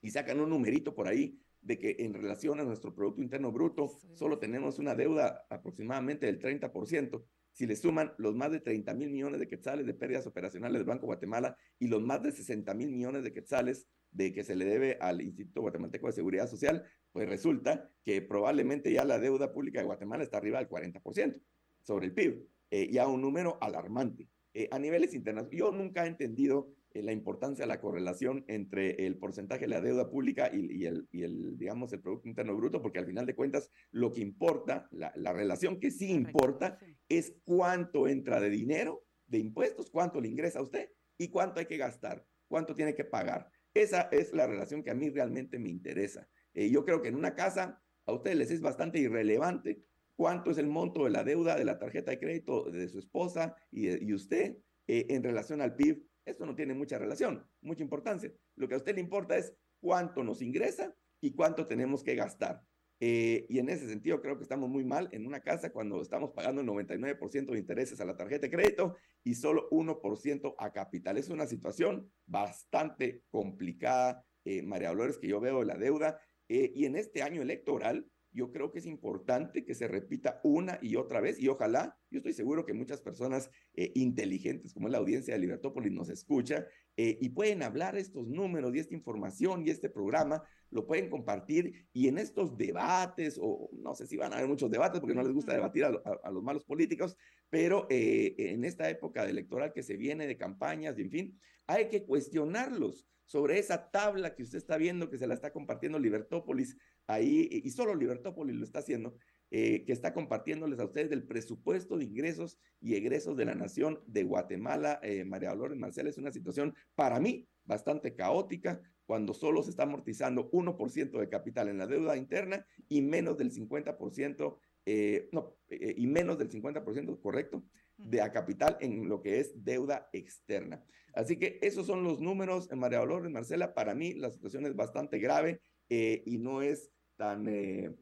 y sacan un numerito por ahí de que en relación a nuestro Producto Interno Bruto solo tenemos una deuda aproximadamente del 30%, si le suman los más de 30 mil millones de quetzales de pérdidas operacionales del Banco Guatemala y los más de 60 mil millones de quetzales de que se le debe al Instituto Guatemalteco de Seguridad Social, pues resulta que probablemente ya la deuda pública de Guatemala está arriba del 40% sobre el PIB, eh, ya un número alarmante. Eh, a niveles internacionales, yo nunca he entendido la importancia de la correlación entre el porcentaje de la deuda pública y, el, el, digamos, el Producto Interno Bruto, porque al final de cuentas lo que importa, la, la relación que sí importa, es cuánto entra de dinero, de impuestos, cuánto le ingresa a usted y cuánto hay que gastar, cuánto tiene que pagar. Esa es la relación que a mí realmente me interesa. Eh, yo creo que en una casa a ustedes les es bastante irrelevante cuánto es el monto de la deuda de la tarjeta de crédito de su esposa y, y usted eh, en relación al PIB esto no tiene mucha relación, mucha importancia. Lo que a usted le importa es cuánto nos ingresa y cuánto tenemos que gastar. Eh, y en ese sentido creo que estamos muy mal en una casa cuando estamos pagando el 99% de intereses a la tarjeta de crédito y solo 1% a capital. Es una situación bastante complicada, eh, María Dolores, que yo veo de la deuda. Eh, y en este año electoral, yo creo que es importante que se repita una y otra vez y ojalá, yo estoy seguro que muchas personas eh, inteligentes como la audiencia de Libertópolis nos escucha eh, y pueden hablar estos números y esta información y este programa, lo pueden compartir y en estos debates, o no sé si van a haber muchos debates porque no les gusta debatir a, los malos políticos, pero eh, en esta época electoral que se viene de campañas y en fin, hay que cuestionarlos sobre esa tabla que usted está viendo, que se la está compartiendo Libertópolis ahí, y solo Libertópolis lo está haciendo, eh, que está compartiéndoles a ustedes del presupuesto de ingresos y egresos de la nación de Guatemala. Eh, María Dolores Marcel es una situación para mí bastante caótica cuando solo se está amortizando 1% de capital en la deuda interna y menos del 50%, eh, no, y menos del 50%, correcto, de a capital en lo que es deuda externa. Así que esos son los números, María Dolores, Marcela, para mí la situación es bastante grave eh, y no es tan, eh,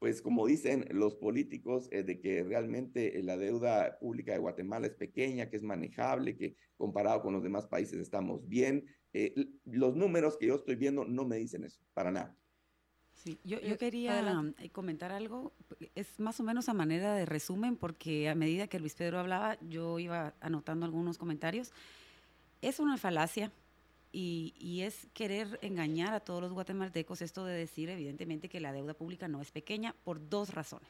pues como dicen los políticos, eh, de que realmente la deuda pública de Guatemala es pequeña, que es manejable, que comparado con los demás países estamos bien. los números que yo estoy viendo no me dicen eso, para nada. Sí, yo, yo quería comentar algo, es más o menos a manera de resumen, porque a medida que Luis Pedro hablaba, yo iba anotando algunos comentarios. Es una falacia y, y, es querer engañar a todos los guatemaltecos esto de decir evidentemente que la deuda pública no es pequeña por dos razones.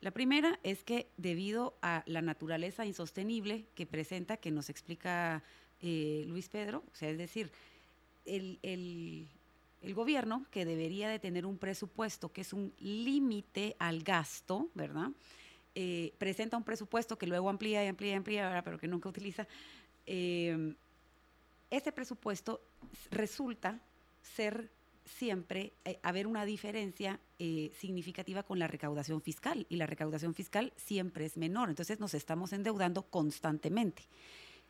La primera es que debido a la naturaleza insostenible que presenta, que nos explica eh, Luis Pedro, o sea, es decir, el, el, gobierno que debería de tener un presupuesto que es un límite al gasto, ¿verdad? Eh, presenta un presupuesto que luego amplía y amplía y amplía, pero que nunca utiliza. Eh, ese presupuesto resulta ser siempre eh, haber una diferencia eh, significativa con la recaudación fiscal y la recaudación fiscal siempre es menor, entonces nos estamos endeudando constantemente.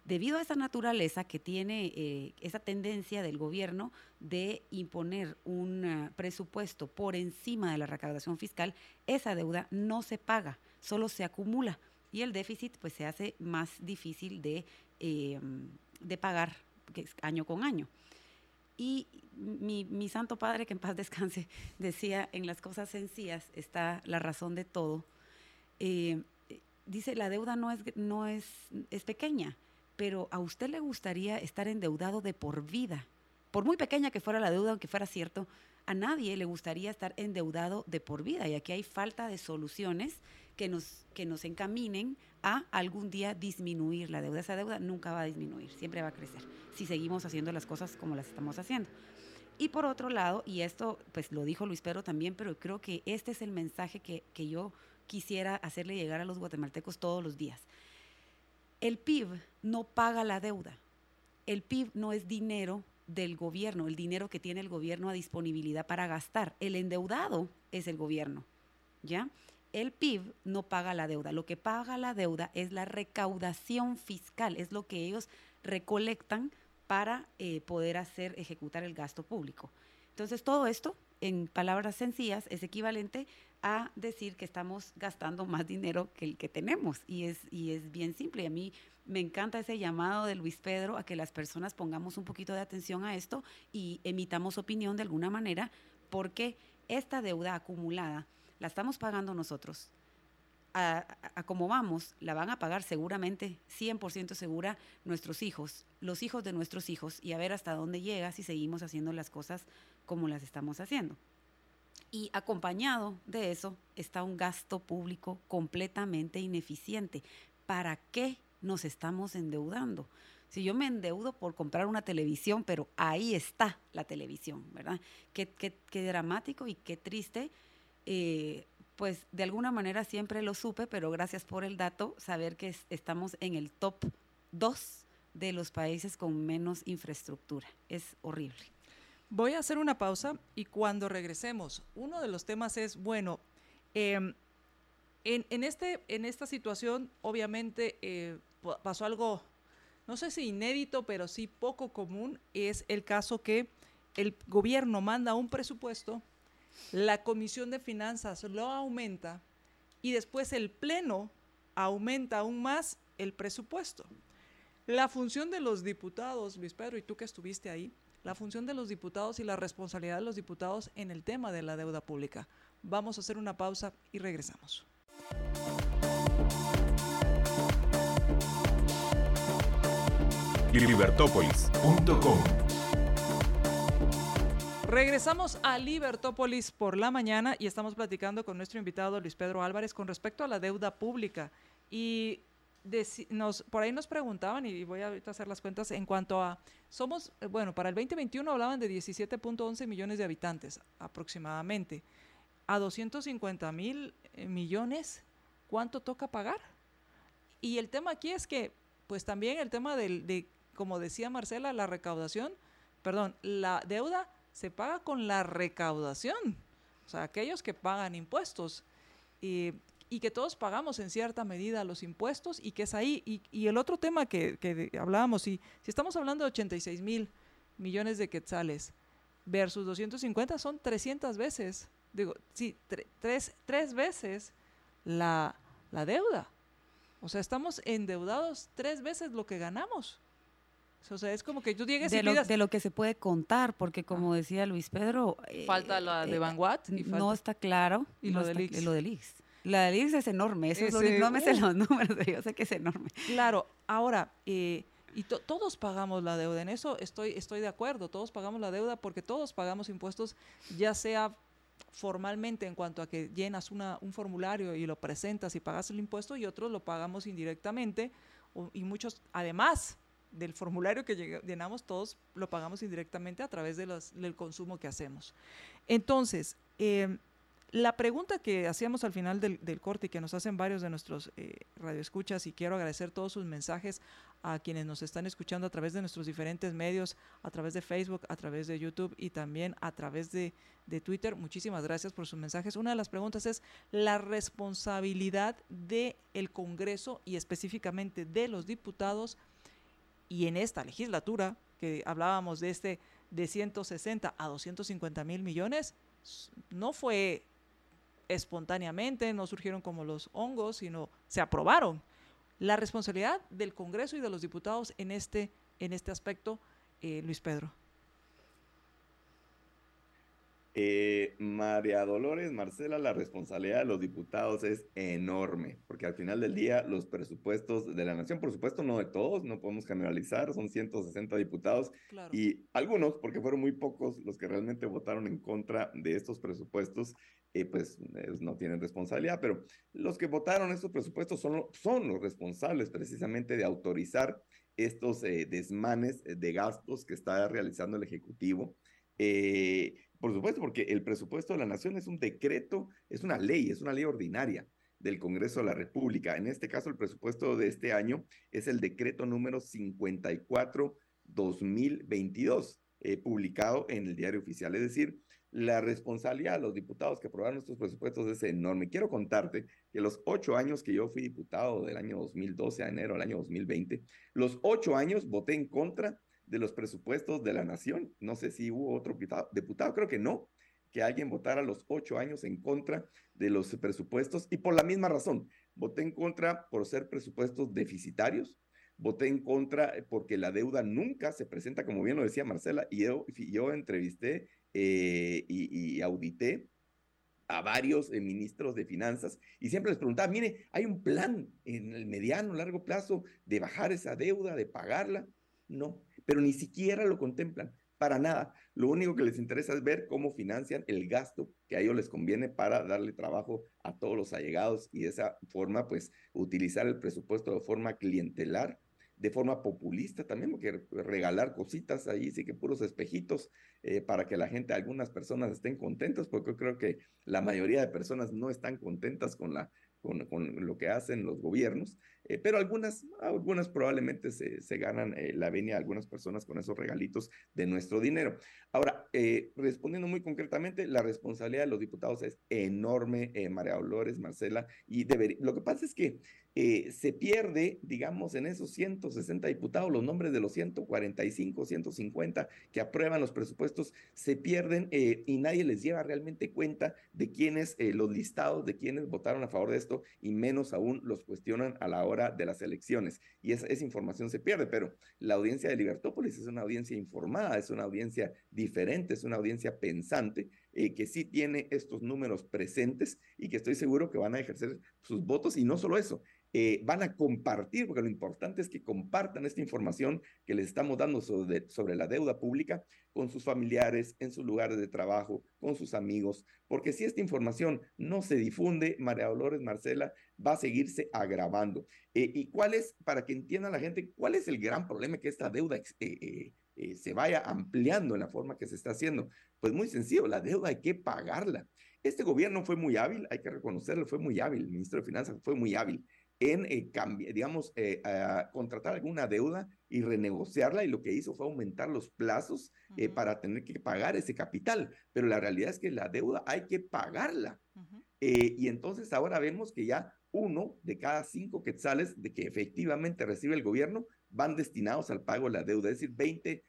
Debido a esa naturaleza que tiene eh, esa tendencia del gobierno de imponer un presupuesto por encima de la recaudación fiscal, esa deuda no se paga, solo se acumula y el déficit pues se hace más difícil de, de pagar año con año. Y mi, santo padre, que en paz descanse, decía, en las cosas sencillas está la razón de todo. Eh, dice, la deuda no, es, no es, es pequeña, pero a usted le gustaría estar endeudado de por vida. Por muy pequeña que fuera la deuda, aunque fuera cierto, a nadie le gustaría estar endeudado de por vida. Y aquí hay falta de soluciones que nos, que nos encaminen a algún día disminuir la deuda. Esa deuda nunca va a disminuir, siempre va a crecer, si seguimos haciendo las cosas como las estamos haciendo. Y por otro lado, y esto pues lo dijo Luis Pedro también, pero creo que este es el mensaje que, que yo quisiera hacerle llegar a los guatemaltecos todos los días. El PIB no paga la deuda. El PIB no es dinero del gobierno, el dinero que tiene el gobierno a disponibilidad para gastar. El endeudado es el gobierno, ¿ya? El PIB no paga la deuda. Lo que paga la deuda es la recaudación fiscal, es lo que ellos recolectan para eh, poder hacer, ejecutar el gasto público. Entonces, todo esto, en palabras sencillas, es equivalente a decir que estamos gastando más dinero que el que tenemos. Y es, y es bien simple. Y a mí me encanta ese llamado de Luis Pedro a que las personas pongamos un poquito de atención a esto y emitamos opinión de alguna manera, porque esta deuda acumulada la estamos pagando nosotros. A, como vamos, la van a pagar seguramente, 100% segura, nuestros hijos, los hijos de nuestros hijos, y a ver hasta dónde llega si seguimos haciendo las cosas como las estamos haciendo. Y acompañado de eso está un gasto público completamente ineficiente. ¿Para qué nos estamos endeudando? Si yo me endeudo por comprar una televisión, pero ahí está la televisión, ¿verdad? Qué dramático y qué triste eh, pues de alguna manera siempre lo supe, pero gracias por el dato, saber que estamos en el top 2 de los países con menos infraestructura. Es horrible. Voy a hacer una pausa y cuando regresemos, uno de los temas es, bueno, em, en, este, en esta situación obviamente eh, pasó algo, no sé si inédito, pero sí poco común, es el caso que el gobierno manda un presupuesto la Comisión de Finanzas lo aumenta y después el Pleno aumenta aún más el presupuesto. La función de los diputados, Luis Pedro, y tú que estuviste ahí, la función de los diputados y la responsabilidad de los diputados en el tema de la deuda pública. Vamos a hacer una pausa y regresamos. libertópolis.com Regresamos a Libertópolis por la mañana y estamos platicando con nuestro invitado Luis Pedro Álvarez con respecto a la deuda pública. Y nos, por ahí nos preguntaban, y voy a hacer las cuentas, en cuanto a, somos, eh, bueno, para el 2021 hablaban de 17.11 millones de habitantes aproximadamente. A 250 mil eh, millones, ¿cuánto toca pagar? Y el tema aquí es que, pues también el tema del, de como decía Marcela, la recaudación, perdón, la deuda se paga con la recaudación. O sea, aquellos que pagan impuestos. Y, que todos pagamos en cierta medida los impuestos y que es ahí. Y, el otro tema que, hablábamos, si, si estamos hablando de 86 mil millones de quetzales versus 250, son 300 veces, digo, sí, tres, tres veces la, la deuda. O sea, estamos endeudados tres veces lo que ganamos. O sea, es como que tú llegues de y lo, De lo que se puede contar, porque como ah. decía Luis Pedro... Eh, falta la de Van eh, No está claro. Y lo, del Ix. lo del La del Ix es enorme, eso es lo no me sé uh. los números, yo sé que es enorme. Claro, ahora, eh, y todos pagamos la deuda, en eso estoy, estoy de acuerdo, todos pagamos la deuda porque todos pagamos impuestos, ya sea formalmente en cuanto a que llenas una, un formulario y lo presentas y pagas el impuesto y otros lo pagamos indirectamente y muchos además del formulario que llenamos todos lo pagamos indirectamente a través de del consumo que hacemos. Entonces, em, la pregunta que hacíamos al final del, corte y que nos hacen varios de nuestros eh, radioescuchas, y quiero agradecer todos sus mensajes a quienes nos están escuchando a través de nuestros diferentes medios, a través de Facebook, a través de YouTube y también a través de, de Twitter. Muchísimas gracias por sus mensajes. Una de las preguntas es la responsabilidad del el Congreso y específicamente de los diputados y en esta legislatura, que hablábamos de este de 160 a 250 mil millones, no fue espontáneamente, no surgieron como los hongos, sino se aprobaron. La responsabilidad del Congreso y de los diputados en este, en este aspecto, eh, Luis Pedro. Eh, María Dolores, Marcela, la responsabilidad de los diputados es enorme, porque al final del día los presupuestos de la nación, por supuesto no de todos, no podemos generalizar, son 160 diputados y algunos, porque fueron muy pocos los que realmente votaron en contra de estos presupuestos, eh, pues no tienen responsabilidad, pero los que votaron estos presupuestos son, son los responsables precisamente de autorizar estos eh, desmanes de gastos que está realizando el Ejecutivo. Eh, por supuesto, porque el presupuesto de la nación es un decreto, es una ley, es una ley ordinaria del Congreso de la República. En este caso, el presupuesto de este año es el decreto número 54-2022, eh, publicado en el diario oficial. Es decir, la responsabilidad de los diputados que aprobaron estos presupuestos es enorme. Quiero contarte que los ocho años que yo fui diputado del año 2012 a enero del año 2020, los ocho años voté en contra de los presupuestos de la nación. No sé si hubo otro diputado, creo que no, que alguien votara los ocho años en contra de los presupuestos y por la misma razón, voté en contra por ser presupuestos deficitarios, voté en contra porque la deuda nunca se presenta, como bien lo decía Marcela, y yo, yo entrevisté eh, y, audité a varios eh, ministros de finanzas y siempre les preguntaba, mire, hay un plan en el mediano, largo plazo de bajar esa deuda, de pagarla. No, pero ni siquiera lo contemplan, para nada. Lo único que les interesa es ver cómo financian el gasto que a ellos les conviene para darle trabajo a todos los allegados y de esa forma, pues, utilizar el presupuesto de forma clientelar, de forma populista también, porque regalar cositas ahí, sí que puros espejitos eh, para que la gente, algunas personas estén contentas, porque yo creo que la mayoría de personas no están contentas con la con, lo que hacen los gobiernos, eh, pero algunas, algunas probablemente se, ganan eh, la venia algunas personas con esos regalitos de nuestro dinero. Ahora, eh, respondiendo muy concretamente, la responsabilidad de los diputados es enorme, eh, María Dolores, Marcela, y debería, lo que pasa es que eh, se pierde, digamos, en esos 160 diputados, los nombres de los 145, 150 que aprueban los presupuestos, se pierden y nadie les lleva realmente cuenta de quiénes, los listados de quienes votaron a favor de esto y menos aún los cuestionan a la hora de las elecciones. Y esa, esa información se pierde, pero la audiencia de Libertópolis es una audiencia informada, es una audiencia diferente, es una audiencia pensante que sí tiene estos números presentes y que estoy seguro que van a ejercer sus votos y no solo eso, eh, van a compartir, porque lo importante es que compartan esta información que les estamos dando sobre, sobre, la deuda pública con sus familiares, en sus lugares de trabajo, con sus amigos, porque si esta información no se difunde, María Dolores, Marcela, va a seguirse agravando. Eh, ¿Y cuál es, para que entienda la gente, cuál es el gran problema que esta deuda eh, se vaya ampliando en la forma que se está haciendo? Pues muy sencillo, la deuda hay que pagarla. Este gobierno fue muy hábil, hay que reconocerlo, fue muy hábil, el ministro de Finanzas fue muy hábil en, eh, digamos, eh, contratar alguna deuda y renegociarla y lo que hizo fue aumentar los plazos eh, para tener que pagar ese capital. Pero la realidad es que la deuda hay que pagarla. y entonces ahora vemos que ya uno de cada cinco quetzales de que efectivamente recibe el gobierno van destinados al pago de la deuda, es decir, 20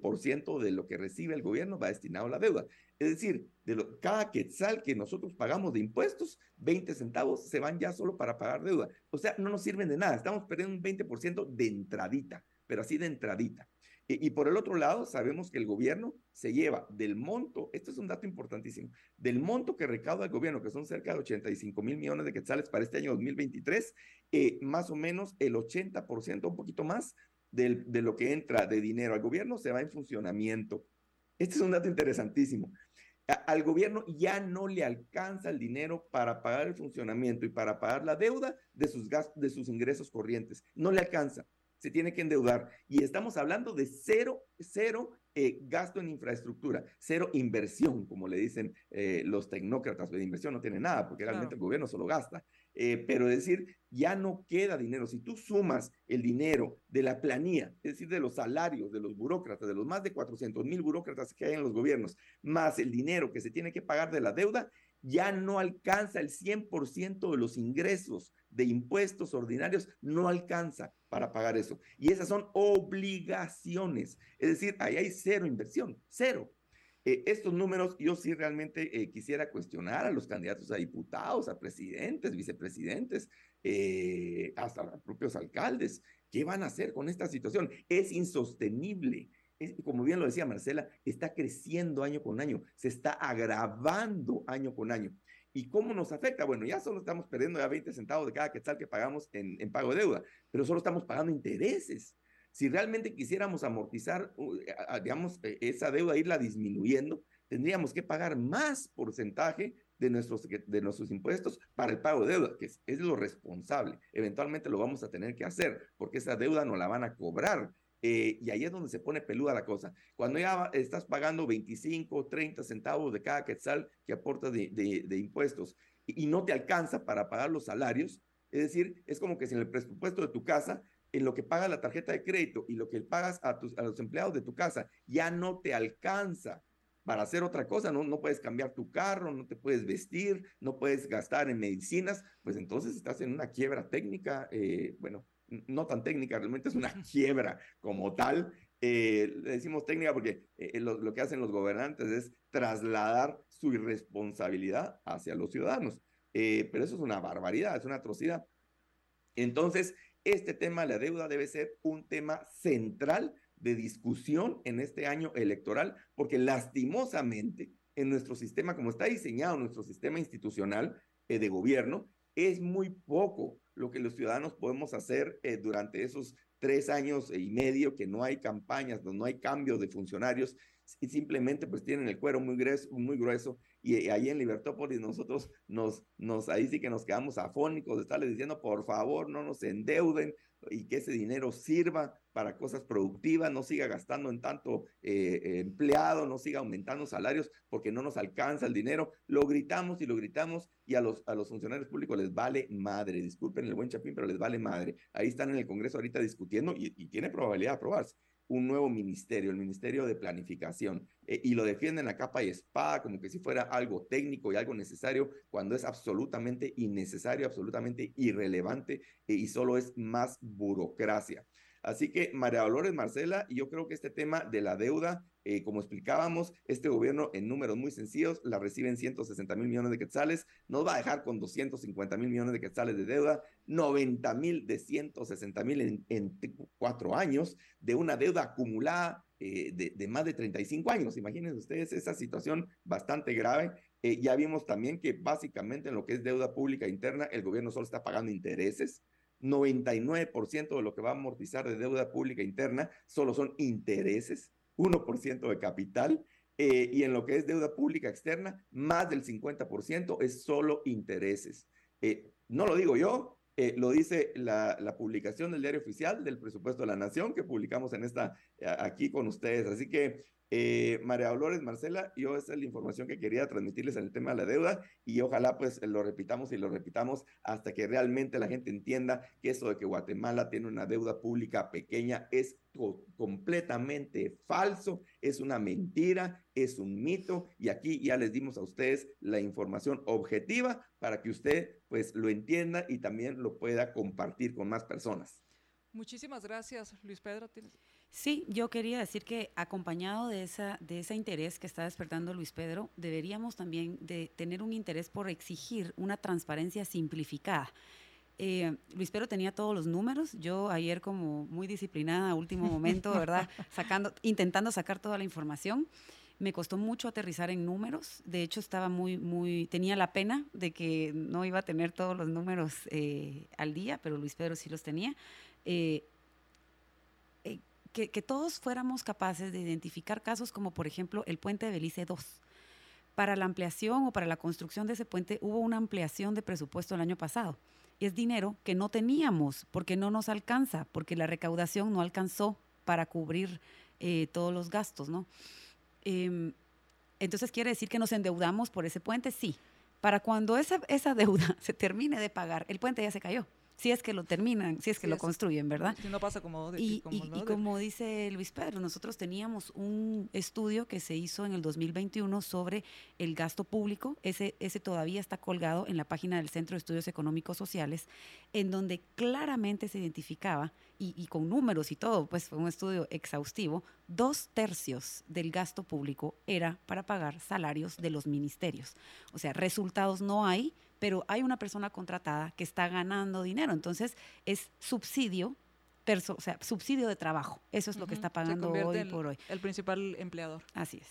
por ciento de lo que recibe el gobierno va destinado a la deuda. Es decir, de lo, cada quetzal que nosotros pagamos de impuestos, 20 centavos se van ya solo para pagar deuda. O sea, no nos sirven de nada. Estamos perdiendo un 20% de entradita, pero así de entradita. Y, por el otro lado, sabemos que el gobierno se lleva del monto, esto es un dato importantísimo, del monto que recauda el gobierno, que son cerca de 85 mil millones de quetzales para este año 2023, eh, más o menos el 80%, un poquito más, de, lo que entra de dinero al gobierno se va en funcionamiento. Este es un dato interesantísimo al gobierno ya no le alcanza el dinero para pagar el funcionamiento y para pagar la deuda de sus, gastos, de sus ingresos corrientes. No le alcanza. Se tiene que endeudar. Y estamos hablando de cero, cero eh, gasto en infraestructura, cero inversión, como le dicen eh, los tecnócratas. De inversión no tiene nada, porque realmente el gobierno solo gasta. Eh, pero es decir, ya no queda dinero. Si tú sumas el dinero de la planilla, es decir, de los salarios de los burócratas, de los más de 400 mil burócratas que hay en los gobiernos, más el dinero que se tiene que pagar de la deuda, ya no alcanza el 100% de los ingresos de impuestos ordinarios, no alcanza para pagar eso. Y esas son obligaciones. Es decir, ahí hay cero inversión, cero. Eh, estos números yo sí realmente eh, quisiera cuestionar a los candidatos a diputados, a presidentes, vicepresidentes, eh, hasta a propios alcaldes. ¿Qué van a hacer con esta situación? Es insostenible. como bien lo decía Marcela, está creciendo año con año, se está agravando año con año. ¿Y cómo nos afecta? Bueno, ya solo estamos perdiendo ya 20 centavos de cada quetzal que pagamos en, pago de deuda, pero solo estamos pagando intereses. Si realmente quisiéramos amortizar, digamos, e, esa deuda, irla disminuyendo, tendríamos que pagar más porcentaje de nuestros, de nuestros impuestos para el pago de deuda, que es, es, lo responsable. Eventualmente lo vamos a tener que hacer, porque esa deuda no la van a cobrar eh, y ahí es donde se pone peluda la cosa. Cuando ya estás pagando 25, 30 centavos de cada quetzal que aportas de, impuestos y, no te alcanza para pagar los salarios, es decir, es como que si en el presupuesto de tu casa, en lo que paga la tarjeta de crédito y lo que pagas a, tus, a los empleados de tu casa, ya no te alcanza para hacer otra cosa, ¿no? no puedes cambiar tu carro, no te puedes vestir, no puedes gastar en medicinas, pues entonces estás en una quiebra técnica, eh, bueno, no tan técnica, realmente es una quiebra como tal. Eh, le decimos técnica porque eh, lo, que hacen los gobernantes es trasladar su irresponsabilidad hacia los ciudadanos. Eh, pero eso es una barbaridad, es una atrocidad. Entonces, este tema de la deuda debe ser un tema central de discusión en este año electoral, porque lastimosamente en nuestro sistema, como está diseñado nuestro sistema institucional de gobierno, es muy poco lo que los ciudadanos podemos hacer eh, durante esos tres años y medio que no hay campañas, no hay cambio de funcionarios y simplemente pues tienen el cuero muy grueso, muy grueso y, ahí en Libertópolis nosotros nos, nos, ahí sí que nos quedamos afónicos de estarles diciendo por favor no nos endeuden y que ese dinero sirva para cosas productivas, no siga gastando en tanto eh, empleado, no siga aumentando salarios porque no nos alcanza el dinero. Lo gritamos y lo gritamos y a los, a los funcionarios públicos les vale madre. Disculpen el buen chapín, pero les vale madre. Ahí están en el Congreso ahorita discutiendo y, y tiene probabilidad de aprobarse un nuevo ministerio, el Ministerio de Planificación, eh, y lo defienden a capa y espada como que si fuera algo técnico y algo necesario, cuando es absolutamente innecesario, absolutamente irrelevante eh, y solo es más burocracia. Así que María Dolores Marcela, yo creo que este tema de la deuda, eh, como explicábamos, este gobierno en números muy sencillos la reciben 160 mil millones de quetzales, nos va a dejar con 250 mil millones de quetzales de deuda, 90 mil de 160 mil en, cuatro años, de una deuda acumulada eh, de, más de 35 años. Imagínense ustedes esa situación bastante grave. Eh, ya vimos también que básicamente en lo que es deuda pública interna, el gobierno solo está pagando intereses. 99% de lo que va a amortizar de deuda pública interna solo son intereses, 1% de capital, eh, y en lo que es deuda pública externa, más del 50% es solo intereses. Eh, no lo digo yo, eh, lo dice la, la, publicación del diario oficial del presupuesto de la Nación que publicamos en esta aquí con ustedes. Así que eh, María Dolores, Marcela, yo esa es la información que quería transmitirles en el tema de la deuda y ojalá pues lo repitamos y lo repitamos hasta que realmente la gente entienda que eso de que Guatemala tiene una deuda pública pequeña es completamente falso, es una mentira, es un mito y aquí ya les dimos a ustedes la información objetiva para que usted pues lo entienda y también lo pueda compartir con más personas. Muchísimas gracias, Luis Pedro. Sí, yo quería decir que acompañado de, esa, de ese interés que está despertando Luis Pedro, deberíamos también de tener un interés por exigir una transparencia simplificada. Eh, Luis Pedro tenía todos los números. Yo ayer como muy disciplinada, a último momento, ¿verdad? Sacando, intentando sacar toda la información. Me costó mucho aterrizar en números. De hecho, estaba muy, muy, tenía la pena de que no iba a tener todos los números eh, al día, pero Luis Pedro sí los tenía. Eh, que, todos fuéramos capaces de identificar casos como, por ejemplo, el puente de Belice 2. Para la ampliación o para la construcción de ese puente hubo una ampliación de presupuesto el año pasado. Es dinero que no teníamos porque no nos alcanza, porque la recaudación no alcanzó para cubrir eh, todos los gastos, ¿no? Em, entonces, ¿quiere decir que nos endeudamos por ese puente? Sí. Para cuando esa, esa deuda se termine de pagar, el puente ya se cayó si es que lo terminan, si es que lo construyen, ¿verdad? Si no pasa como... y, como, dice Luis Pedro, nosotros teníamos un estudio que se hizo en el 2021 sobre el gasto público, ese, ese todavía está colgado en la página del Centro de Estudios Económicos Sociales, en donde claramente se identificaba, y, y con números y todo, pues fue un estudio exhaustivo, dos tercios del gasto público era para pagar salarios de los ministerios. O sea, resultados no hay, pero hay una persona contratada que está ganando dinero. Entonces, es subsidio, o sea, subsidio de trabajo. Eso es lo que está pagando hoy por hoy. El principal empleador. Así es.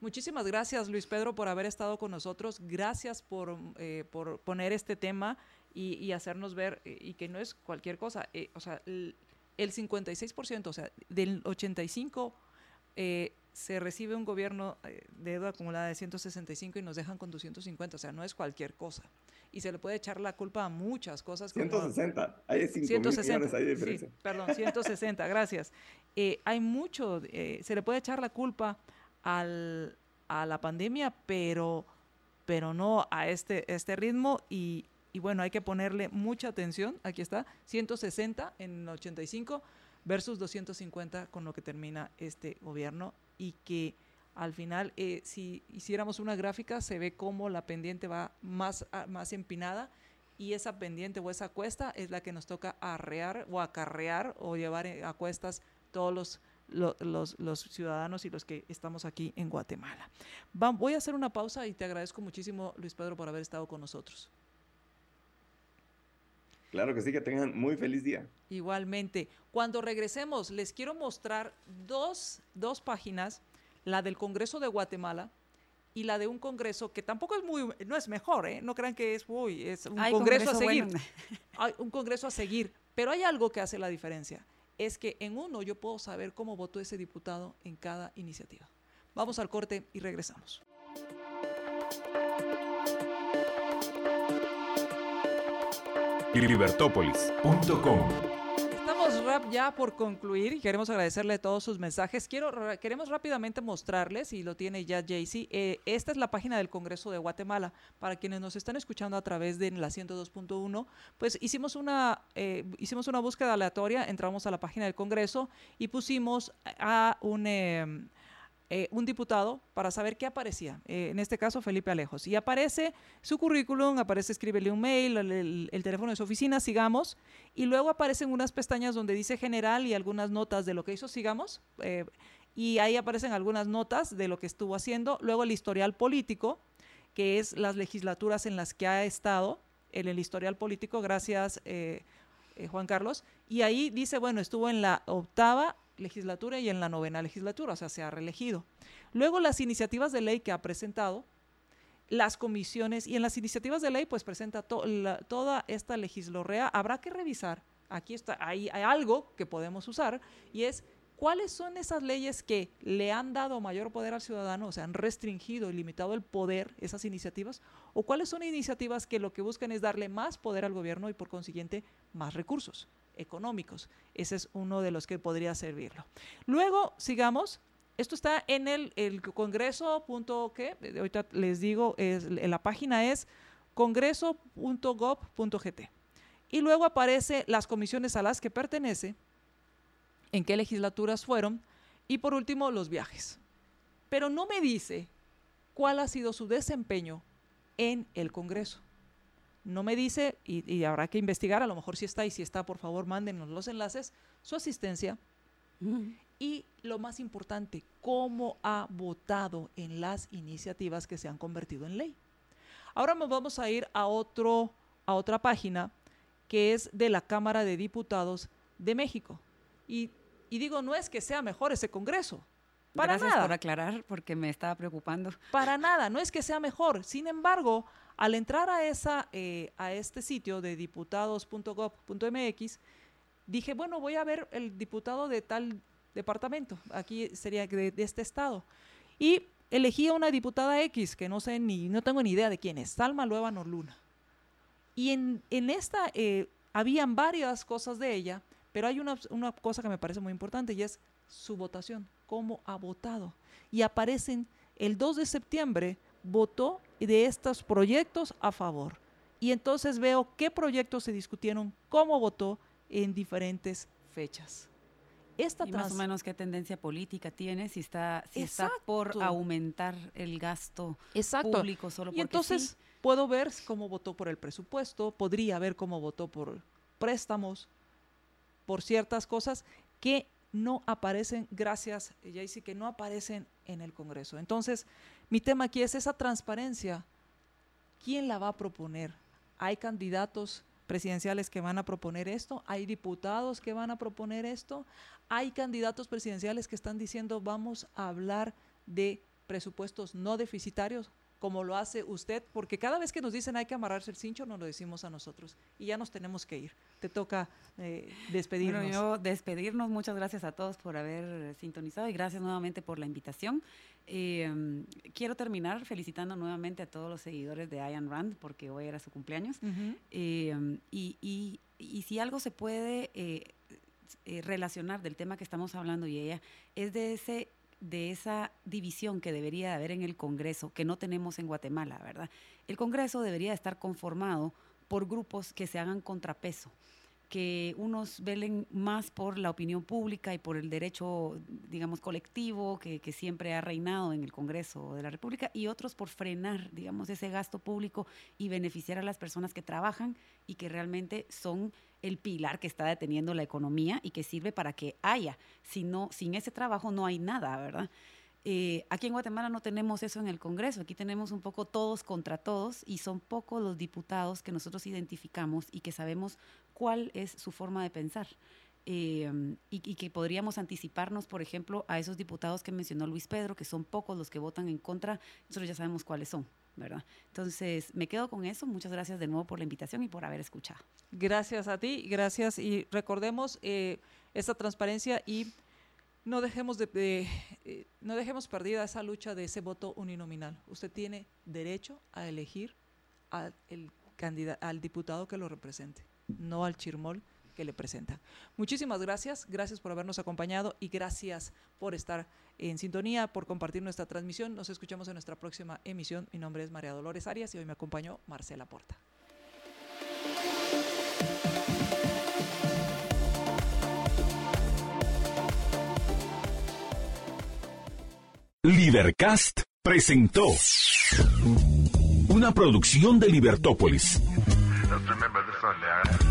Muchísimas gracias, Luis Pedro, por haber estado con nosotros. Gracias por, eh, por poner este tema y, hacernos ver, eh, y que no es cualquier cosa. Eh, o sea, el, el, 56%, o sea, del 85% se recibe un gobierno de deuda acumulada de 165 y nos dejan con 250, o sea, no es cualquier cosa y se le puede echar la culpa a muchas cosas. 160, hay 5 160, hay diferencia. perdón, 160, gracias. Eh, hay mucho, eh, se le puede echar la culpa al, a la pandemia, pero, pero no a este, este ritmo y, y bueno, hay que ponerle mucha atención. Aquí está, 160 en 85 versus 250 con lo que termina este gobierno y que al final, eh, si hiciéramos una gráfica, se ve cómo la pendiente va más, más empinada y esa pendiente o esa cuesta es la que nos toca arrear o acarrear o llevar eh, a cuestas todos los, los, ciudadanos y los que estamos aquí en Guatemala. voy a hacer una pausa y te agradezco muchísimo, Luis Pedro, por haber estado con nosotros. Claro que sí, que tengan muy feliz día. Igualmente. Cuando regresemos, les quiero mostrar dos, dos páginas la del Congreso de Guatemala y la de un Congreso que tampoco es muy, no es mejor, ¿eh? no crean que es, uy, es un Congreso, a seguir. Hay un Congreso a seguir, pero hay algo que hace la diferencia, es que en uno yo puedo saber cómo votó ese diputado en cada iniciativa. Vamos al corte y regresamos. Libertópolis.com ya por concluir y queremos agradecerle todos sus mensajes. Quiero, queremos rápidamente mostrarles, y lo tiene ya Jaycee, eh, esta es la página del Congreso de Guatemala. Para quienes nos están escuchando a través de la 102.1, pues hicimos una, eh, hicimos una búsqueda aleatoria, entramos a la página del Congreso y pusimos a un... Em, eh, un diputado para saber qué aparecía, eh, en este caso Felipe Alejos. Y aparece su currículum, aparece escríbele un mail, el, teléfono de su oficina, sigamos, y luego aparecen unas pestañas donde dice general y algunas notas de lo que hizo, sigamos, eh, y ahí aparecen algunas notas de lo que estuvo haciendo, luego el historial político, que es las legislaturas en las que ha estado, en el historial político, gracias Juan Carlos, y ahí dice, bueno, estuvo en la octava legislatura y en la novena legislatura, o sea, se ha reelegido. Luego las iniciativas de ley que ha presentado, las comisiones y en las iniciativas de ley pues presenta toda esta legislorrea, habrá que revisar, aquí está, hay, hay algo que podemos usar y es ¿Cuáles son esas leyes que le han dado mayor poder al ciudadano, o sea, han restringido y limitado el poder, esas iniciativas? ¿O cuáles son iniciativas que lo que buscan es darle más poder al gobierno y por consiguiente más recursos económicos? Ese es uno de los que podría servirlo. Luego, sigamos. Esto está en el, congreso. ¿qué? Ahorita les digo, la página es congreso.gov.gt. Y luego aparece las comisiones a las que pertenece en qué legislaturas fueron y por último los viajes. Pero no me dice cuál ha sido su desempeño en el Congreso. No me dice, y, habrá que investigar, a lo mejor si está y si está, por favor, mándenos los enlaces, su asistencia y lo más importante, cómo ha votado en las iniciativas que se han convertido en ley. Ahora nos vamos a ir a, otro, a otra página que es de la Cámara de Diputados de México. Y, digo, no es que sea mejor ese Congreso. Para Gracias nada. por aclarar, porque me estaba preocupando. Para nada, no es que sea mejor. Sin embargo, al entrar a, esa, eh, a este sitio de diputados.gov.mx, dije, bueno, voy a ver el diputado de tal departamento, aquí sería de, este estado. Y elegí a una diputada X, que no sé ni, no tengo ni idea de quién es, Salma Lueva Norluna. Y en, esta eh, habían varias cosas de ella pero hay una, una cosa que me parece muy importante y es su votación, cómo ha votado. Y aparecen, el 2 de septiembre votó de estos proyectos a favor. Y entonces veo qué proyectos se discutieron, cómo votó en diferentes fechas. Esta y más o menos qué tendencia política tiene, si está, si está por aumentar el gasto público solo porque Y entonces puedo ver cómo votó por el presupuesto, podría ver cómo votó por préstamos, por ciertas cosas que no aparecen, gracias, Jaycee, que no aparecen en el Congreso. Entonces, mi tema aquí es esa transparencia. ¿Quién la va a proponer? ¿Hay candidatos presidenciales que van a proponer esto? ¿Hay diputados que van a proponer esto? ¿Hay candidatos presidenciales que están diciendo vamos a hablar de presupuestos no deficitarios? Como lo hace usted, porque cada vez que nos dicen hay que amarrarse el cincho, nos lo decimos a nosotros y ya nos tenemos que ir. Te toca eh, despedirnos. Bueno, yo despedirnos, muchas gracias a todos por haber sintonizado y gracias nuevamente por la invitación. Eh, quiero terminar felicitando nuevamente a todos los seguidores de Ayan Rand, porque hoy era su cumpleaños. Eh, y, y, si algo se puede relacionar del tema que estamos hablando y ella, es de ese de esa división que debería haber en el Congreso, que no tenemos en Guatemala, ¿verdad? El Congreso debería estar conformado por grupos que se hagan contrapeso, que unos velen más por la opinión pública y por el derecho, digamos, colectivo que, que, siempre ha reinado en el Congreso de la República y otros por frenar, digamos, ese gasto público y beneficiar a las personas que trabajan y que realmente son el pilar que está deteniendo la economía y que sirve para que haya. Si no, sin ese trabajo no hay nada, ¿verdad? Eh, aquí en Guatemala no tenemos eso en el Congreso, aquí tenemos un poco todos contra todos y son pocos los diputados que nosotros identificamos y que sabemos cuál es su forma de pensar. Eh, y, y, que podríamos anticiparnos, por ejemplo, a esos diputados que mencionó Luis Pedro, que son pocos los que votan en contra, nosotros ya sabemos cuáles son. ¿Verdad? Entonces, me quedo con eso. Muchas gracias de nuevo por la invitación y por haber escuchado. Gracias a ti, gracias. Y recordemos eh, esta transparencia y no dejemos, de, eh, no dejemos perdida esa lucha de ese voto uninominal. Usted tiene derecho a elegir al, el al diputado que lo represente, no al chirmol que le presentan. Muchísimas gracias, gracias por habernos acompañado y gracias por estar en sintonía, por compartir nuestra transmisión. Nos escuchamos en nuestra próxima emisión. Mi nombre es María Dolores Arias y hoy me acompañó Marcela Porta. Libercast presentó una producción de Libertópolis.